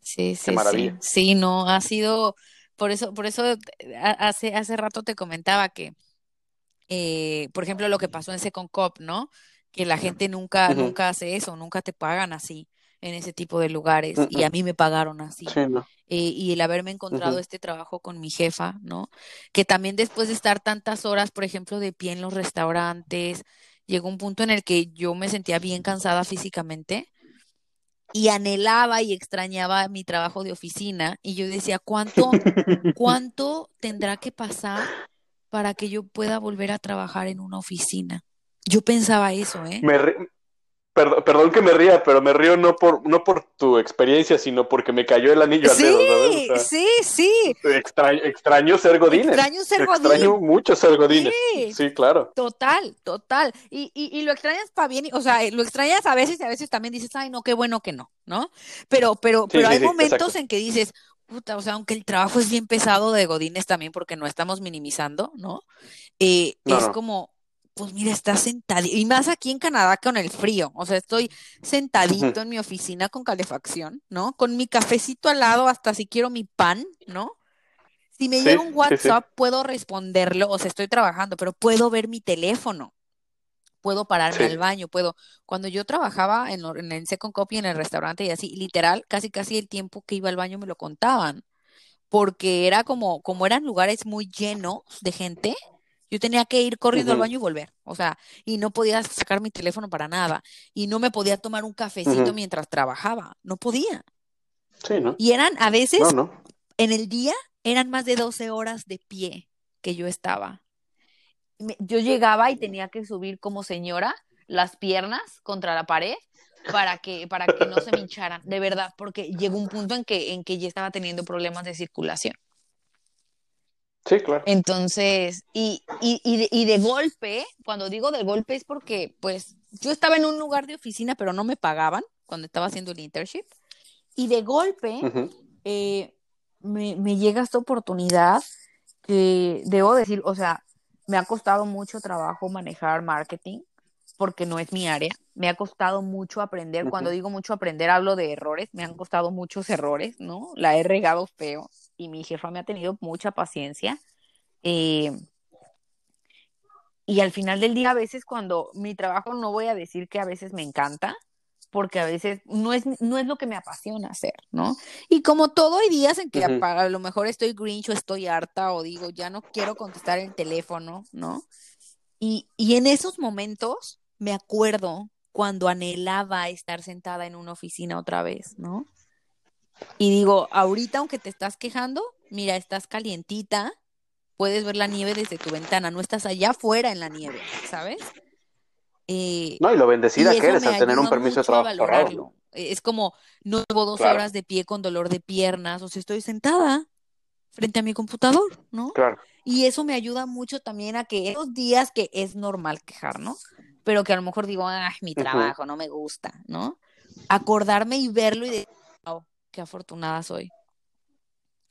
Sí, sí, Qué maravilla. sí. Sí, no, ha sido, por eso, por eso eh, ha- hace, hace rato te comentaba que, eh, por ejemplo, lo que pasó en Second Cop, ¿no? Que la gente nunca, nunca hace eso, nunca te pagan así en ese tipo de lugares, y a mí me pagaron así. Sí, no. Eh, y el haberme encontrado este trabajo con mi jefa, ¿no? Que también después de estar tantas horas, por ejemplo, de pie en los restaurantes, llegó un punto en el que yo me sentía bien cansada físicamente y anhelaba y extrañaba mi trabajo de oficina y yo decía, ¿cuánto, [LAUGHS] cuánto tendrá que pasar para que yo pueda volver a trabajar en una oficina? Yo pensaba eso, ¿eh? Me ri- Perdón, perdón que me ría, pero me río no por, no por tu experiencia, sino porque me cayó el anillo al Sí, dedo, ¿sabes? O sea, sí, sí. extraño, extraño ser Godínez. Extraño ser Extraño Godín. mucho ser Godínez. Sí. Sí, claro. Total, total. Y, y, y lo extrañas para bien, o sea, lo extrañas a veces y a veces también dices, ay, no, qué bueno que no, ¿no? Pero, pero, Sí, pero sí, hay momentos exacto. en que dices, puta, o sea, aunque el trabajo es bien pesado de Godines también, porque no estamos minimizando, ¿no? Eh, No, es no. como, pues mira, estás sentadito, y más aquí en Canadá con el frío, o sea, estoy sentadito en mi oficina con calefacción, ¿no? Con mi cafecito al lado, hasta si quiero mi pan, ¿no? Si me Sí, llega un sí, sí. WhatsApp, puedo responderlo, o sea, estoy trabajando, pero puedo ver mi teléfono, puedo pararme Sí. al baño, puedo. Cuando yo trabajaba en, en el Second Copy, en el restaurante y así, literal, casi casi el tiempo que iba al baño me lo contaban, porque era como, como eran lugares muy llenos de gente, yo tenía que ir corriendo al baño y volver, o sea, y no podía sacar mi teléfono para nada, y no me podía tomar un cafecito mientras trabajaba, no podía. Sí, ¿no? Y eran a veces No, no. en el día eran más de 12 horas de pie que yo estaba. Yo llegaba y tenía que subir como señora las piernas contra la pared para que, para que no se me [LAUGHS] hincharan, de verdad, porque llegó un punto en que, en que ya estaba teniendo problemas de circulación. Sí, claro. Entonces, y, y, y, de, y de golpe, cuando digo de golpe es porque, pues, yo estaba en un lugar de oficina, pero no me pagaban cuando estaba haciendo el internship. Y de golpe, eh, me, me llega esta oportunidad que debo decir, o sea, me ha costado mucho trabajo manejar marketing porque no es mi área. Me ha costado mucho aprender. Cuando digo mucho aprender, hablo de errores. Me han costado muchos errores, ¿no? La he regado feo y mi jefa me ha tenido mucha paciencia. Eh, y al final del día, a veces cuando mi trabajo no voy a decir que a veces me encanta, porque a veces no es, no es lo que me apasiona hacer, ¿no? Y como todo, hay días en que a, a lo mejor estoy grinch o estoy harta o digo, ya no quiero contestar el teléfono, ¿no? Y, y en esos momentos me acuerdo cuando anhelaba estar sentada en una oficina otra vez, ¿no? Y digo, ahorita aunque te estás quejando, mira, estás calientita, puedes ver la nieve desde tu ventana, no estás allá afuera en la nieve, ¿sabes? Eh, No, y lo y bendecida que eres al tener un permiso de trabajo. Eh, Es como, no llevo 12 Claro. horas de pie con dolor de piernas, o sea, estoy sentada, frente a mi computador, ¿no? Claro. Y eso me ayuda mucho también a que esos días que es normal quejarnos, pero que a lo mejor digo, ah, mi trabajo no me gusta, ¿no? Acordarme y verlo y decir, wow, qué afortunada soy.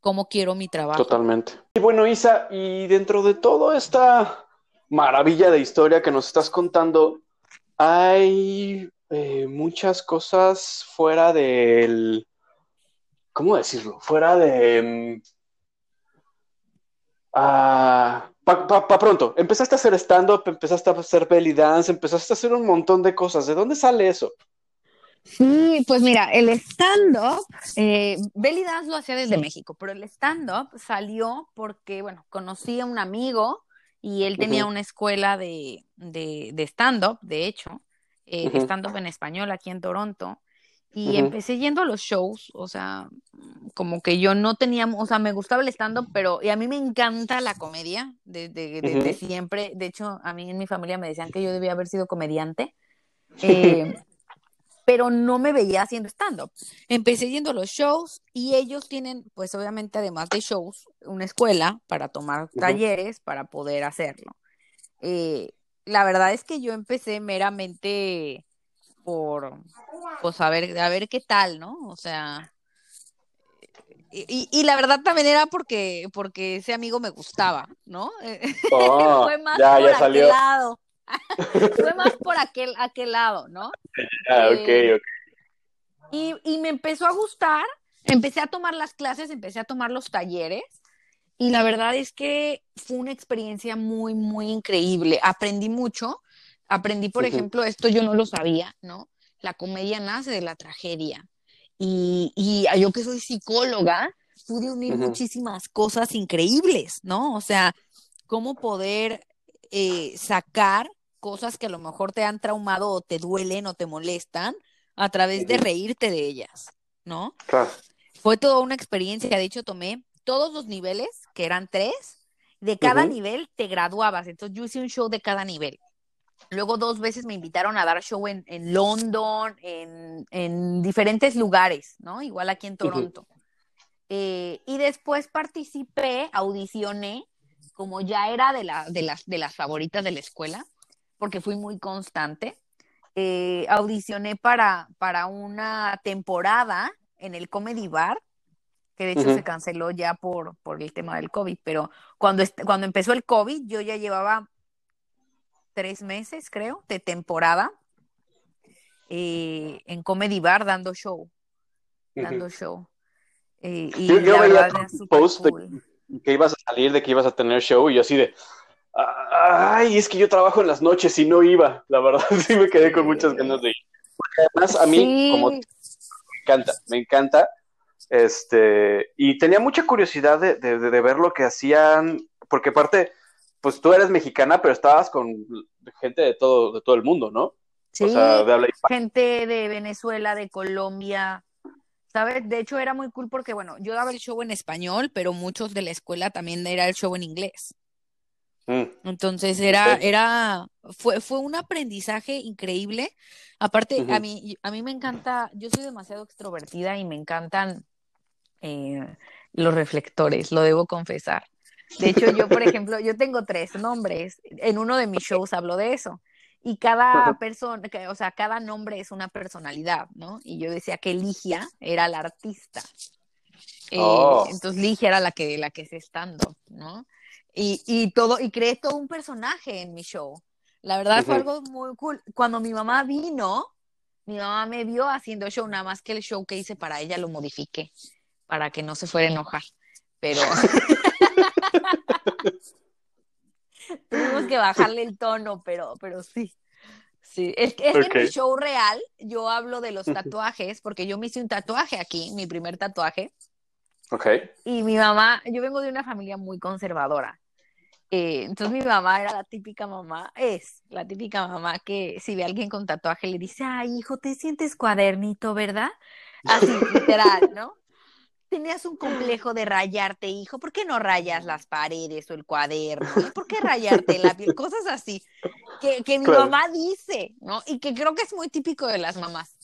Cómo quiero mi trabajo. Totalmente. Y bueno, Isa, y dentro de toda esta maravilla de historia que nos estás contando, hay eh, muchas cosas fuera del, ¿cómo decirlo? Fuera de... mm, ah, pa, pronto, empezaste a hacer stand-up, empezaste a hacer belly dance, empezaste a hacer un montón de cosas. ¿De dónde sale eso? Sí, pues mira, el stand-up, eh, Belly Dance lo hacía desde México, pero el stand-up salió porque, bueno, conocí a un amigo y él tenía una escuela de, de, de stand-up, de hecho, eh, stand-up en español aquí en Toronto. Y empecé yendo a los shows, o sea, como que yo no tenía, o sea, me gustaba el stand-up, pero y a mí me encanta la comedia desde, siempre. De hecho, a mí en mi familia me decían que yo debía haber sido comediante. Eh, pero no me veía haciendo stand-up. Empecé yendo a los shows y ellos tienen, pues obviamente, además de shows, una escuela para tomar talleres para poder hacerlo. Eh, la verdad es que yo empecé meramente por, pues a ver, a ver qué tal, ¿no? O sea, y, y- y la verdad también era porque, porque ese amigo me gustaba, ¿no? [LAUGHS] Oh, Fue más ya, por ya aquel salió. lado. [LAUGHS] Fue más por aquel, aquel lado, ¿no? Ah, Eh, ok, ok. Y, y me empezó a gustar, empecé a tomar las clases, empecé a tomar los talleres y la verdad es que fue una experiencia muy, muy increíble. Aprendí mucho, aprendí, por Ujú. ejemplo, esto yo no lo sabía, ¿no? La comedia nace de la tragedia. Y, y yo que soy psicóloga, pude unir Ujú. muchísimas cosas increíbles, ¿no? O sea, cómo poder eh, sacar cosas que a lo mejor te han traumado o te duelen o te molestan a través de reírte de ellas, ¿no? Claro. Fue toda una experiencia. De hecho, tomé todos los niveles, que eran tres. De cada nivel te graduabas. Entonces, yo hice un show de cada nivel. Luego, dos veces me invitaron a dar show en, en London, en, en diferentes lugares, ¿no? Igual aquí en Toronto. Eh, y después participé, audicioné, como ya era de, la, de, las, de las favoritas de la escuela, porque fui muy constante. Eh, audicioné para, para una temporada en el Comedy Bar, que de hecho se canceló ya por, por el tema del COVID, pero cuando, cuando empezó el COVID yo ya llevaba tres meses, creo, de temporada eh, en Comedy Bar dando show, dando show. Eh, y Yo, yo la veía post de cool. que ibas a salir, de que ibas a tener show, y yo así de, ay, es que yo trabajo en las noches y no iba. La verdad, [LAUGHS] sí me quedé con muchas ganas de ir. Porque además, a mí, como me encanta, me encanta. Este, y tenía mucha curiosidad de, de- de ver lo que hacían, porque aparte, pues tú eres mexicana, pero estabas con gente de todo, de todo el mundo, ¿no? sí, O sea, de habla gente de Venezuela, de Colombia, ¿sabes? De hecho era muy cool porque, bueno, yo daba el show en español, pero muchos de la escuela también era el show en inglés. Mm, Entonces era, era, fue, fue un aprendizaje increíble. Aparte, a mí, a mí me encanta, yo soy demasiado extrovertida y me encantan eh, los reflectores, lo debo confesar. De hecho, yo, por [LAUGHS] ejemplo, yo tengo tres nombres. En uno de mis shows hablo de eso. Y cada persona, o sea, cada nombre es una personalidad, ¿no? Y yo decía que Ligia era la artista. Eh, Oh. entonces Ligia era la que, la que es stand-up, ¿no? Y, y todo, y creé todo un personaje en mi show. La verdad fue algo muy cool. Cuando mi mamá vino, mi mamá me vio haciendo show, nada más que el show que hice para ella lo modifiqué para que no se fuera a enojar. Pero [LAUGHS] tuvimos que bajarle el tono, pero, pero sí. Sí, es que, en mi show real yo hablo de los tatuajes, porque yo me hice un tatuaje aquí, mi primer tatuaje, Ok. y mi mamá, yo vengo de una familia muy conservadora. Eh, entonces mi mamá era la típica mamá, es la típica mamá que si ve a alguien con tatuaje le dice, ay hijo, te sientes cuadernito, ¿verdad? Así, literal, [LAUGHS] ¿no? Tenías un complejo de rayarte, hijo, ¿por qué no rayas las paredes o el cuaderno? ¿Y ¿Por qué rayarte la piel? Cosas así, que, que mi Claro. mamá dice, ¿no? Y que creo que es muy típico de las mamás.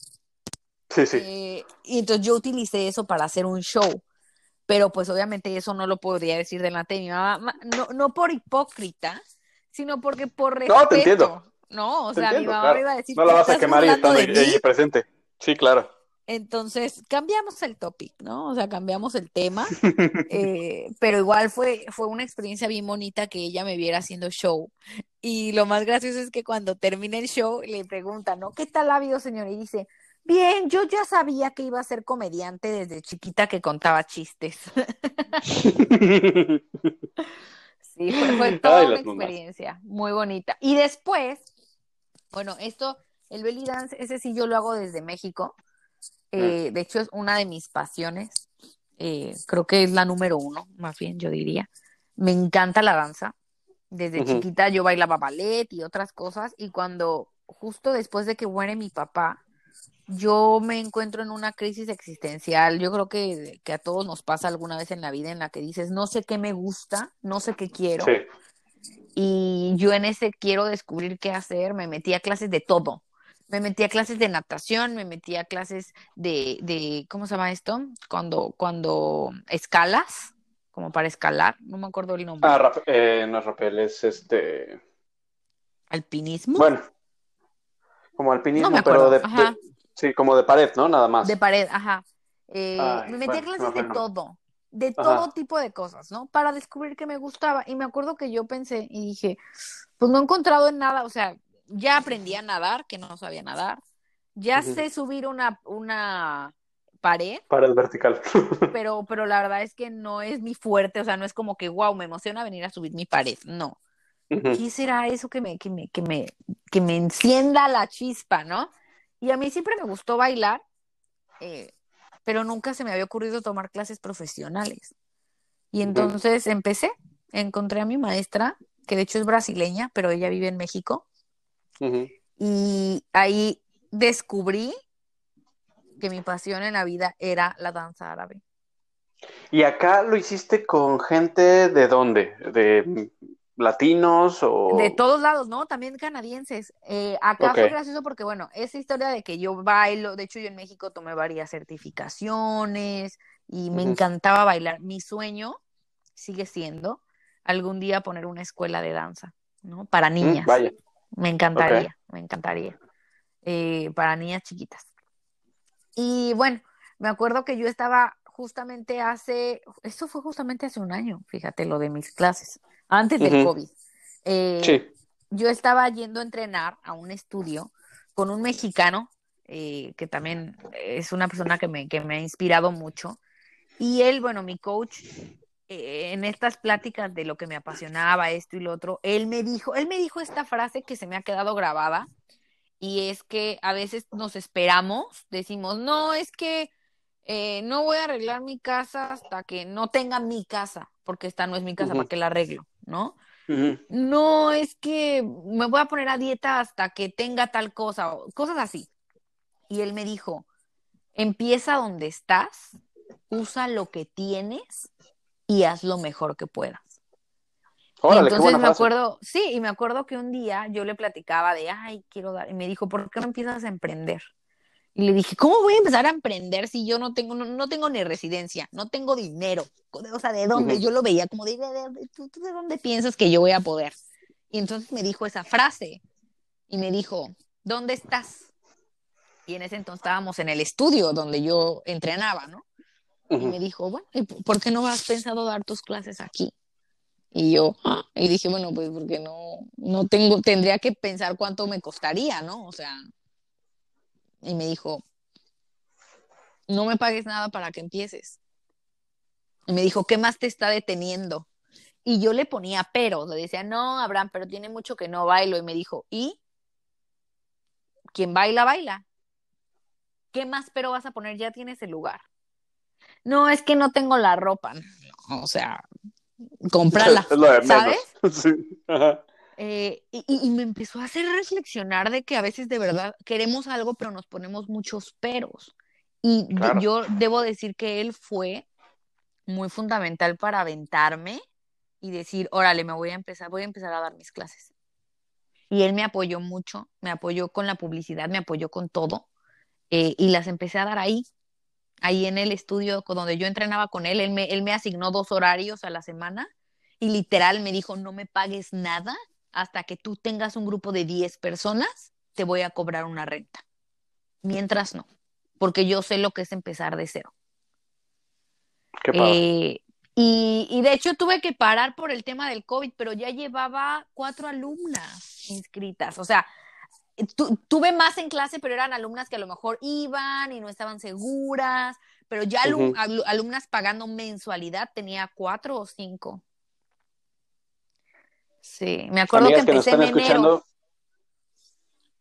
Sí, sí. Eh, y entonces yo utilicé eso para hacer un show. Pero pues obviamente eso no lo podría decir delante de mi mamá, no, no por hipócrita, sino porque por respeto. No, te entiendo. No, o sea, mi mamá claro. me iba a decir, No la "¿Te vas a quemar y estando de ahí, mí?". ahí presente. Sí, claro. Entonces cambiamos el topic, ¿no? O sea, cambiamos el tema, [LAUGHS] eh, pero igual fue, fue una experiencia bien bonita que ella me viera haciendo show. Y lo más gracioso es que cuando termina el show le preguntan, ¿no? ¿Qué tal ha habido, señor? Y dice, bien, yo ya sabía que iba a ser comediante desde chiquita que contaba chistes. [LAUGHS] Sí, fue, fue toda Ay, una mamás. experiencia muy bonita. Y después, bueno, esto, el belly dance, ese sí yo lo hago desde México. Eh, Mm. De hecho, es una de mis pasiones. Eh, creo que es la número uno, más bien, yo diría. Me encanta la danza. Desde chiquita yo bailaba ballet y otras cosas. Y cuando, justo después de que muere mi papá, yo me encuentro en una crisis existencial. Yo creo que, que a todos nos pasa alguna vez en la vida en la que dices, no sé qué me gusta, no sé qué quiero. Sí. Y yo en ese quiero descubrir qué hacer, me metí a clases de todo. Me metí a clases de natación, me metí a clases de, de ¿cómo se llama esto? Cuando, cuando escalas, como para escalar, no me acuerdo el nombre. Ah, eh, no rappel, es este. Alpinismo. Bueno, como alpinismo, No pero de, de- Sí, como de pared, ¿no? Nada más. De pared, ajá. Eh, Ay, me metí a bueno, clases de todo, de Ajá. todo tipo de cosas, ¿no? Para descubrir que me gustaba. Y me acuerdo que yo pensé y dije, pues no he encontrado en nada, o sea, ya aprendí a nadar, que no sabía nadar, ya sé subir una, una pared, Pared vertical. [LAUGHS] pero, pero la verdad es que no es mi fuerte, o sea, no es como que, wow, me emociona venir a subir mi pared, no. ¿qué será eso que me, que me, que me, que me encienda la chispa, ¿no? Y a mí siempre me gustó bailar, eh, pero nunca se me había ocurrido tomar clases profesionales. Y entonces empecé, encontré a mi maestra, que de hecho es brasileña, pero ella vive en México, y ahí descubrí que mi pasión en la vida era la danza árabe. ¿Y acá lo hiciste con gente de dónde? ¿De latinos o...? De todos lados, ¿no? También canadienses. Eh, acá fue gracioso porque, bueno, esa historia de que yo bailo, de hecho yo en México tomé varias certificaciones y me encantaba bailar. Mi sueño sigue siendo algún día poner una escuela de danza, ¿no? Para Mm, niñas. vaya. Me encantaría, me encantaría. Eh, para niñas chiquitas. Y bueno, me acuerdo que yo estaba justamente hace, esto fue justamente hace un año, fíjate, lo de mis clases, antes del. COVID. Eh, Sí. yo estaba yendo a entrenar a un estudio con un mexicano, eh, que también es una persona que me, que me ha inspirado mucho. Y él, bueno, mi coach, eh, en estas pláticas de lo que me apasionaba, esto y lo otro, él me dijo, él me dijo esta frase que se me ha quedado grabada, y es que a veces nos esperamos, decimos, no, es que eh, no voy a arreglar mi casa hasta que no tenga mi casa, porque esta no es mi casa. ¿para qué la arreglo? ¿No? No, es que me voy a poner a dieta hasta que tenga tal cosa, o cosas así. Y él me dijo, empieza donde estás, usa lo que tienes y haz lo mejor que puedas. Órale, qué entonces me acuerdo, sí, y me acuerdo que un día yo le platicaba de, ay, quiero dar, y me dijo, ¿por qué no empiezas a emprender? Y le dije, ¿cómo voy a empezar a emprender si yo no tengo, no, no tengo ni residencia, no tengo dinero? O sea, ¿de dónde? Yo lo veía como de, de- de- ¿tú, tú de dónde piensas que yo voy a poder? Y entonces me dijo esa frase y me dijo, ¿dónde estás? Y en ese entonces estábamos en el estudio donde yo entrenaba, ¿no? Y Ujú. me dijo, bueno, ¿y por qué no has pensado dar tus clases aquí? Y yo, "Ah", y dije, bueno, pues porque no, no tengo, tendría que pensar cuánto me costaría, ¿no? O sea, y me dijo, no me pagues nada para que empieces. Y me dijo, ¿qué más te está deteniendo? Y yo le ponía peros, le decía, no, Abraham, pero tiene mucho que no bailo. Y me dijo, ¿y? Quien baila, baila. ¿Qué más pero vas a poner? Ya tienes el lugar. No, es que no tengo la ropa. No, o sea, cómprala, [LAUGHS] Es lo de menos. ¿sabes? [LAUGHS] Sí. Ajá. Eh, y, y- me empezó a hacer reflexionar de que a veces de verdad queremos algo, pero nos ponemos muchos peros. Y Claro. yo debo decir que él fue muy fundamental para aventarme y decir, órale, me voy a empezar, voy a empezar a dar mis clases. Y él me apoyó mucho, me apoyó con la publicidad, me apoyó con todo, eh, y las empecé a dar ahí, ahí en el estudio donde yo entrenaba con él, él me, él me asignó dos horarios a la semana y literal me dijo, no me pagues nada hasta que tú tengas un grupo de 10 personas, te voy a cobrar una renta. Mientras no, porque yo sé lo que es empezar de cero. Qué. Eh, y, y, de hecho tuve que parar por el tema del COVID, pero ya llevaba cuatro alumnas inscritas. O sea, tu, tuve más en clase, pero eran alumnas que a lo mejor iban y no estaban seguras. Pero ya alum, alumnas pagando mensualidad tenía cuatro o cinco. Sí, me acuerdo Amigas que que nos están en enero. escuchando,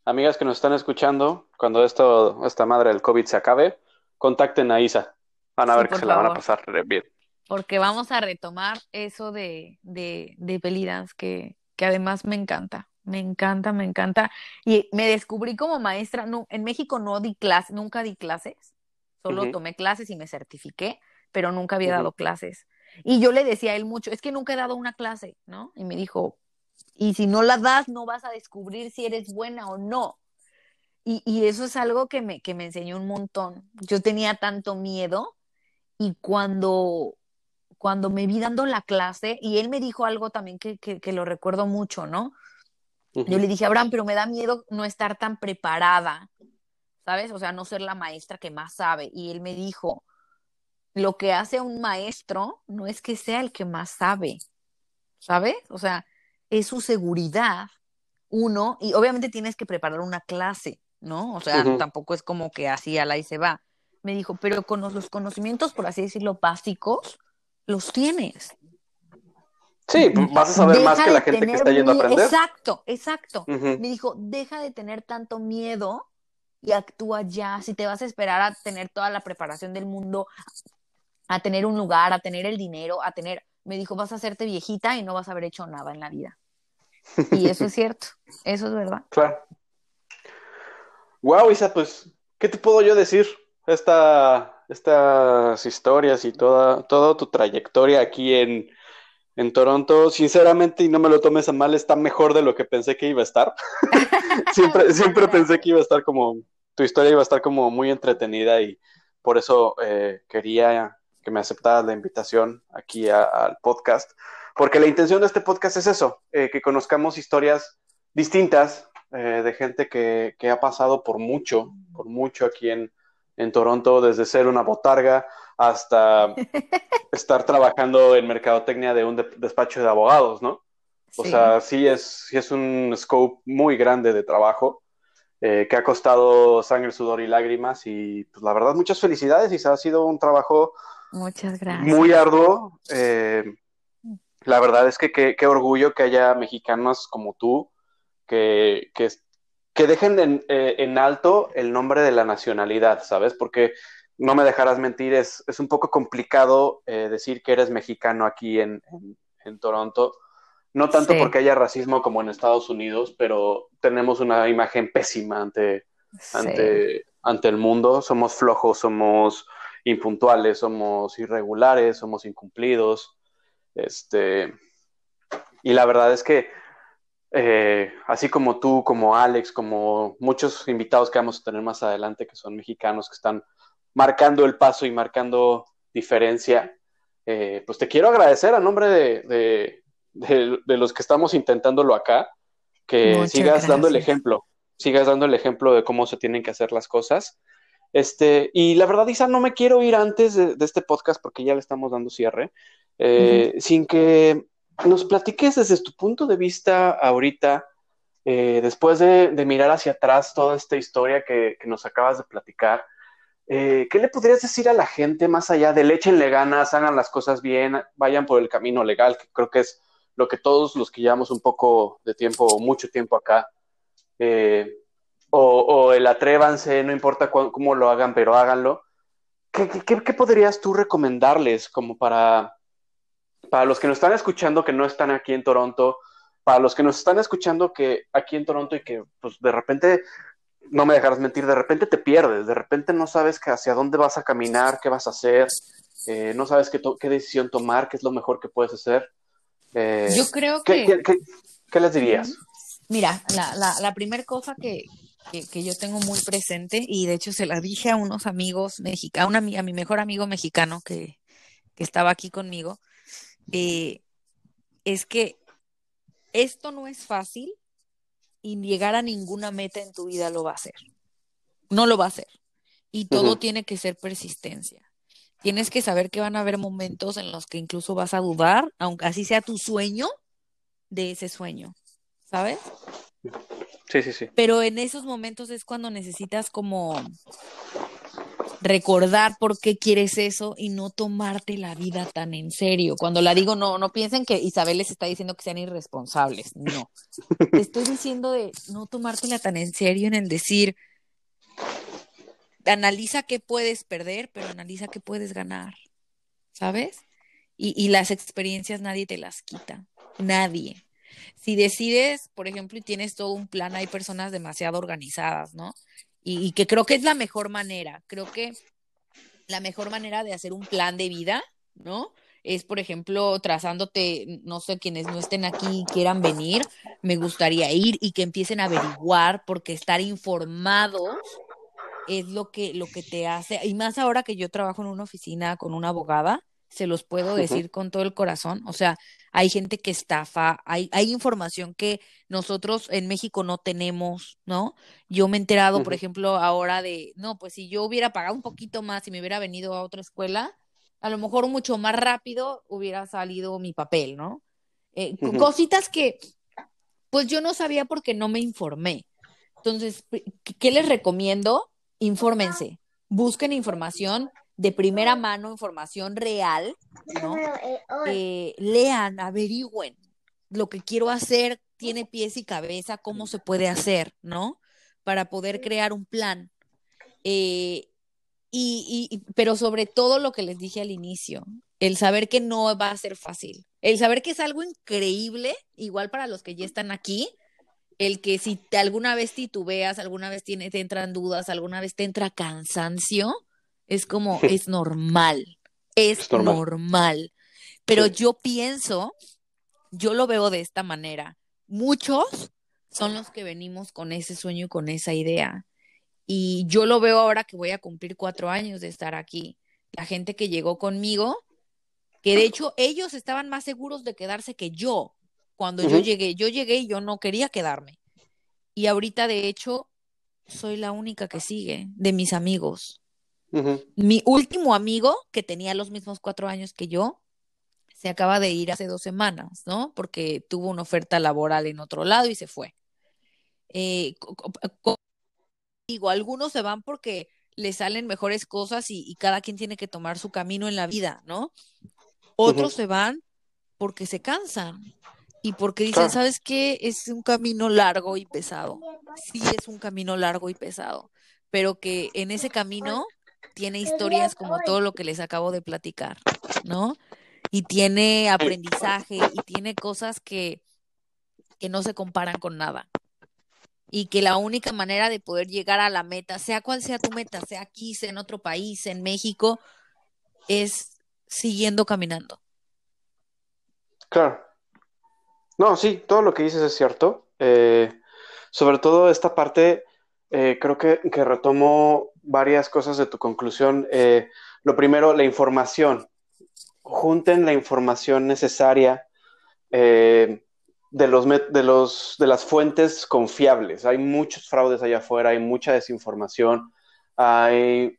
amigas que nos están escuchando, cuando esto, esta madre del COVID se acabe, contacten a Isa. Van a Sí, ver que se la van a pasar bien. porque vamos a retomar eso de, de, de belly dance que, que además me encanta, me encanta, me encanta. Y me descubrí como maestra, no, en México no di clases, nunca di clases, solo tomé clases y me certifiqué, pero nunca había dado clases. Y yo le decía a él mucho, es que nunca he dado una clase, ¿no? Y me dijo, y si no la das, no vas a descubrir si eres buena o no. Y, y eso es algo que me, que me enseñó un montón. Yo tenía tanto miedo y cuando, cuando me vi dando la clase, y él me dijo algo también que, que, que lo recuerdo mucho, ¿no? Yo le dije, Abraham, pero me da miedo no estar tan preparada, ¿sabes? O sea, no ser la maestra que más sabe. Y él me dijo, lo que hace a un maestro no es que sea el que más sabe, ¿sabes? O sea, es su seguridad, uno, y obviamente tienes que preparar una clase, ¿no? O sea, tampoco es como que así a la y se va. Me dijo, pero con los, los conocimientos, por así decirlo, básicos, los tienes. Sí, vas a saber más que la gente que está yendo a aprender. Exacto, exacto. Me dijo, deja de tener tanto miedo y actúa ya. Si te vas a esperar a tener toda la preparación del mundo, a tener un lugar, a tener el dinero, a tener, me dijo, vas a hacerte viejita y no vas a haber hecho nada en la vida. Y eso es [LAUGHS] cierto, eso es verdad. Claro. Wow, Isa, pues, ¿qué te puedo yo decir? Esta, estas historias y toda, toda tu trayectoria aquí en, en Toronto, sinceramente, y no me lo tomes a mal, está mejor de lo que pensé que iba a estar. [LAUGHS] Siempre, siempre pensé que iba a estar como, tu historia iba a estar como muy entretenida y por eso eh, quería que me aceptaras la invitación aquí a- al podcast, porque la intención de este podcast es eso, eh, que conozcamos historias distintas eh, de gente que, que ha pasado por mucho, por mucho aquí en, en Toronto, desde ser una botarga hasta [LAUGHS] estar trabajando en mercadotecnia de un de- despacho de abogados, ¿no? O Sí. sea, sí es, sí es un scope muy grande de trabajo eh, que ha costado sangre, sudor y lágrimas y pues la verdad muchas felicidades y ha sido un trabajo Muchas gracias. muy arduo. eh, la verdad es que qué qué orgullo que haya mexicanos como tú que, que, que dejen en, eh, en alto el nombre de la nacionalidad, ¿sabes? Porque no me dejarás mentir, es, es un poco complicado eh, decir que eres mexicano aquí en, en, en Toronto. No tanto Sí. porque haya racismo como en Estados Unidos, pero tenemos una imagen pésima ante, Sí. ante, ante el mundo. Somos flojos, somos impuntuales, somos irregulares, somos incumplidos. Este, y la verdad es que, eh, así como tú, como Alex, como muchos invitados que vamos a tener más adelante, que son mexicanos, que están marcando el paso y marcando diferencia, eh, pues te quiero agradecer a nombre de, de, de, de los que estamos intentándolo acá, que Muchas sigas dando el ejemplo, sigas dando el ejemplo de cómo se tienen que hacer las cosas. Este, y la verdad, Isa, no me quiero ir antes de, de este podcast porque ya le estamos dando cierre, eh, sin que nos platiques desde tu punto de vista ahorita, eh, después de, de mirar hacia atrás toda esta historia que, que nos acabas de platicar. Eh, ¿Qué le podrías decir a la gente más allá de le échenle ganas, hagan las cosas bien, vayan por el camino legal, que creo que es lo que todos los que llevamos un poco de tiempo o mucho tiempo acá, eh, o, o, el atrévanse, no importa cómo lo hagan, pero háganlo. ¿Qué, qué, qué podrías tú recomendarles como para, para los que nos están escuchando que no están aquí en Toronto, para los que nos están escuchando que aquí en Toronto y que pues de repente no me dejarás mentir, de repente te pierdes, de repente no sabes que hacia dónde vas a caminar, qué vas a hacer, eh, no sabes qué, qué, decisión tomar, qué es lo mejor que puedes hacer. Eh, Yo creo ¿qué, que... ¿qué, qué, les dirías? Mira, la, la, la primera cosa que, que, yo tengo muy presente y de hecho se la dije a unos amigos mexicanos, a, a mi mejor amigo mexicano que, que estaba aquí conmigo, eh, es que esto no es fácil y llegar a ninguna meta en tu vida lo va a hacer. No lo va a hacer. Y todo tiene que ser persistencia. Tienes que saber que van a haber momentos en los que incluso vas a dudar, aunque así sea tu sueño, de ese sueño. ¿Sabes? Pero en esos momentos es cuando necesitas como recordar por qué quieres eso y no tomarte la vida tan en serio. Cuando la digo, no, no piensen que Isabel les está diciendo que sean irresponsables. No. Te estoy diciendo de no tomártela tan en serio en el decir, analiza qué puedes perder, pero analiza qué puedes ganar. ¿Sabes? Y las experiencias nadie te las quita. Nadie. Si decides, por ejemplo, y tienes todo un plan, hay personas demasiado organizadas, ¿no? y, que creo que es la mejor manera. Creo que la mejor manera de hacer un plan de vida, ¿no? Es, por ejemplo, trazándote, no sé, quienes no estén aquí y quieran venir, me gustaría ir y que empiecen a averiguar, porque estar informados es lo que, lo que te hace, y más ahora que yo trabajo en una oficina con una abogada, se los puedo decir con todo el corazón. O sea, hay gente que estafa, hay, hay información que nosotros en México no tenemos, ¿no? Yo me he enterado, por ejemplo, ahora de, no, pues si yo hubiera pagado un poquito más y me hubiera venido a otra escuela, a lo mejor mucho más rápido hubiera salido mi papel, ¿no? Eh, cositas que, pues yo no sabía porque no me informé. Entonces, ¿qué les recomiendo? Infórmense, busquen información, de primera mano información real, ¿no? Eh, lean, averigüen lo que quiero hacer, tiene pies y cabeza, cómo se puede hacer, ¿no? Para poder crear un plan. Eh, y, y, pero sobre todo lo que les dije al inicio, el saber que no va a ser fácil, el saber que es algo increíble, igual para los que ya están aquí, el que si te, alguna vez titubeas, alguna vez tiene, te entran dudas, alguna vez te entra cansancio, es como, [LAUGHS] es normal, es, normal. Pero yo pienso, yo lo veo de esta manera. Muchos son los que venimos con ese sueño y con esa idea. Y yo lo veo ahora que voy a cumplir cuatro años de estar aquí. La gente que llegó conmigo, que de hecho ellos estaban más seguros de quedarse que yo cuando yo llegué. Yo llegué y yo no quería quedarme. Y ahorita, de hecho, soy la única que sigue de mis amigos. Mi último amigo, que tenía los mismos cuatro años que yo, se acaba de ir hace dos semanas, ¿no? Porque tuvo una oferta laboral en otro lado y se fue. Eh, digo, algunos se van porque les salen mejores cosas y, cada quien tiene que tomar su camino en la vida, ¿no? Otros se van porque se cansan y porque dicen, ¿sabes qué? Es un camino largo y pesado. Sí, es un camino largo y pesado, pero que en ese camino tiene historias como todo lo que les acabo de platicar, ¿no? Y tiene aprendizaje y tiene cosas que, que no se comparan con nada. Y que la única manera de poder llegar a la meta, sea cual sea tu meta, sea aquí, sea en otro país, en México, es siguiendo caminando. Claro. No, sí, todo lo que dices es cierto. Eh, sobre todo esta parte eh, creo que, retomo varias cosas de tu conclusión. Eh, lo primero, la información. Junten la información necesaria eh, de, los, de, los, de las fuentes confiables. Hay muchos fraudes allá afuera, hay mucha desinformación, hay,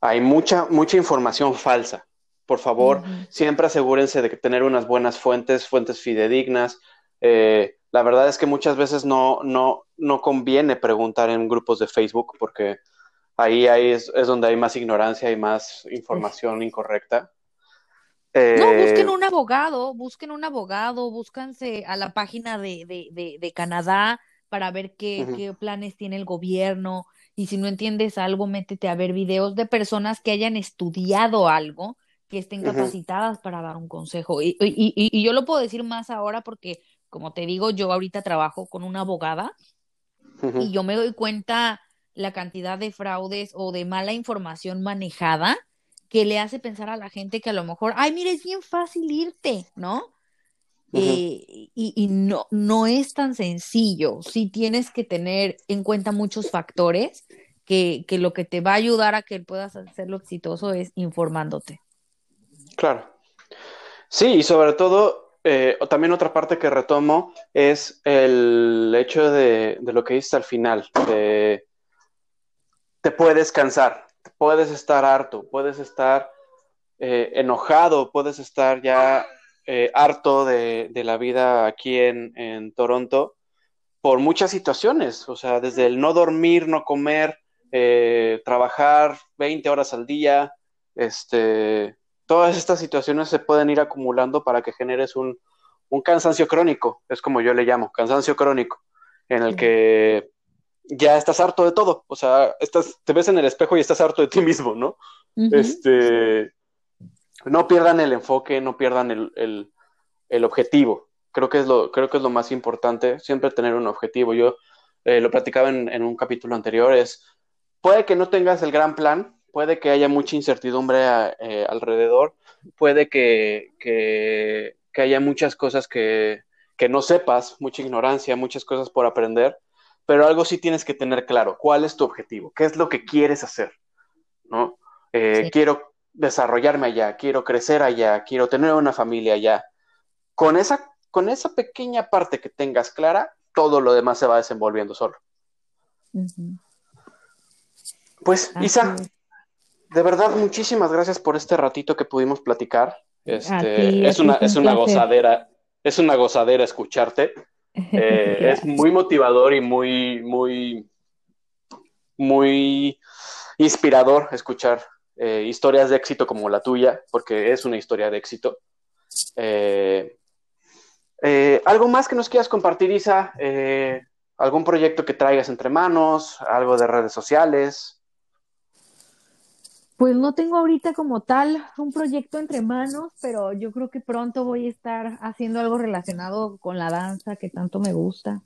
hay mucha, mucha información falsa. Por favor, siempre asegúrense de tener unas buenas fuentes, fuentes fidedignas. Eh, la verdad es que muchas veces no, no, no conviene preguntar en grupos de Facebook porque ahí, ahí es, donde hay más ignorancia y más información incorrecta. no, busquen eh, un abogado, busquen un abogado, búscanse a la página de, de, de, Canadá para ver qué, qué planes tiene el gobierno. Y si no entiendes algo, métete a ver videos de personas que hayan estudiado algo, que estén capacitadas para dar un consejo. Y, y, y, yo lo puedo decir más ahora porque como te digo, yo ahorita trabajo con una abogada y yo me doy cuenta la cantidad de fraudes o de mala información manejada que le hace pensar a la gente que a lo mejor, ay, mire, es bien fácil irte, ¿no? y, y, no, no es tan sencillo. Sí tienes que tener en cuenta muchos factores que, que lo que te va a ayudar a que puedas hacerlo exitoso es informándote. Claro. Sí, y sobre todo, eh, también otra parte que retomo es el hecho de, lo que dices al final. De, te puedes cansar, puedes estar harto, puedes estar eh, enojado, puedes estar ya eh, harto de, la vida aquí en, Toronto por muchas situaciones, o sea, desde el no dormir, no comer, eh, trabajar 20 horas al día, este, todas estas situaciones se pueden ir acumulando para que generes un, cansancio crónico, es como yo le llamo, cansancio crónico, en el que ya estás harto de todo, o sea, estás, te ves en el espejo y estás harto de ti mismo, ¿no? Este, no pierdan el enfoque, no pierdan el, objetivo. Creo que, es lo, creo que es lo más importante, siempre tener un objetivo. Yo eh, lo platicaba en, un capítulo anterior, es, puede que no tengas el gran plan, puede que haya mucha incertidumbre eh, alrededor, puede que, que, haya muchas cosas que, que no sepas, mucha ignorancia, muchas cosas por aprender, pero algo sí tienes que tener claro, ¿cuál es tu objetivo? ¿Qué es lo que quieres hacer? ¿No? Eh, quiero desarrollarme allá, quiero crecer allá, quiero tener una familia allá. Con esa, con esa pequeña parte que tengas clara, todo lo demás se va desenvolviendo solo. Pues, Isa, de verdad, muchísimas gracias por este ratito que pudimos platicar. Este, es, una, es una gozadera, es una gozadera escucharte. [LAUGHS] Eh, es muy motivador y muy, muy, muy inspirador escuchar eh, historias de éxito como la tuya, porque es una historia de éxito. Eh, eh, ¿Algo más que nos quieras compartir, Isa? ¿Algún proyecto que traigas entre manos? ¿Algo de redes sociales? Pues no tengo ahorita como tal un proyecto entre manos, pero yo creo que pronto voy a estar haciendo algo relacionado con la danza que tanto me gusta.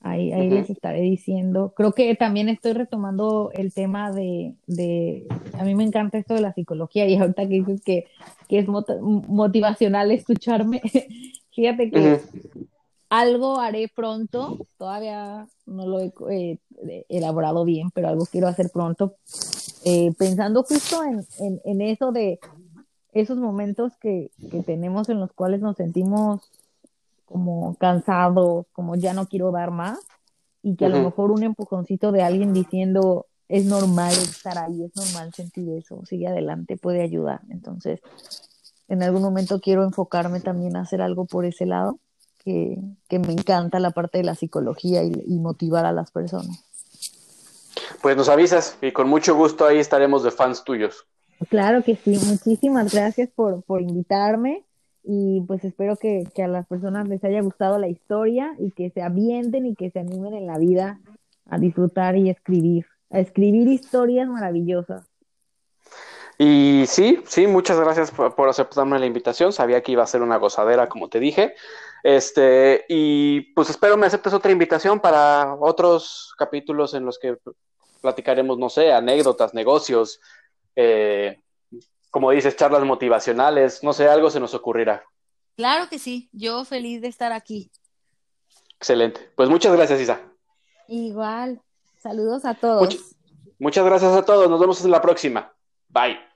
Ahí, ahí les estaré diciendo. Creo que también estoy retomando el tema de, de, a mí me encanta esto de la psicología y ahorita que dices que, que es motivacional escucharme, [LAUGHS] fíjate que algo haré pronto, todavía no lo he eh, elaborado bien, pero algo quiero hacer pronto eh, pensando justo en, eso de esos momentos que, tenemos en los cuales nos sentimos como cansados, como ya no quiero dar más, y que a lo mejor un empujoncito de alguien diciendo es normal estar ahí, es normal sentir eso, sigue adelante, puede ayudar. Entonces, en algún momento quiero enfocarme también a hacer algo por ese lado, que, me encanta la parte de la psicología y motivar a las personas pues nos avisas y con mucho gusto ahí estaremos de fans tuyos. Claro que sí, muchísimas gracias por, por invitarme y pues espero que, que, a las personas les haya gustado la historia y que se avienten y que se animen en la vida a disfrutar y escribir, a escribir historias maravillosas. Y sí, sí, muchas gracias por, por, aceptarme la invitación. Sabía que iba a ser una gozadera, como te dije. Este, y pues espero me aceptes otra invitación para otros capítulos en los que platicaremos, no sé, anécdotas, negocios, eh, como dices, charlas motivacionales, no sé, algo se nos ocurrirá. Claro que sí, yo feliz de estar aquí. Excelente. Pues muchas gracias, Isa. Igual. Saludos a todos. muchas gracias a todos. Nos vemos en la próxima. Bye.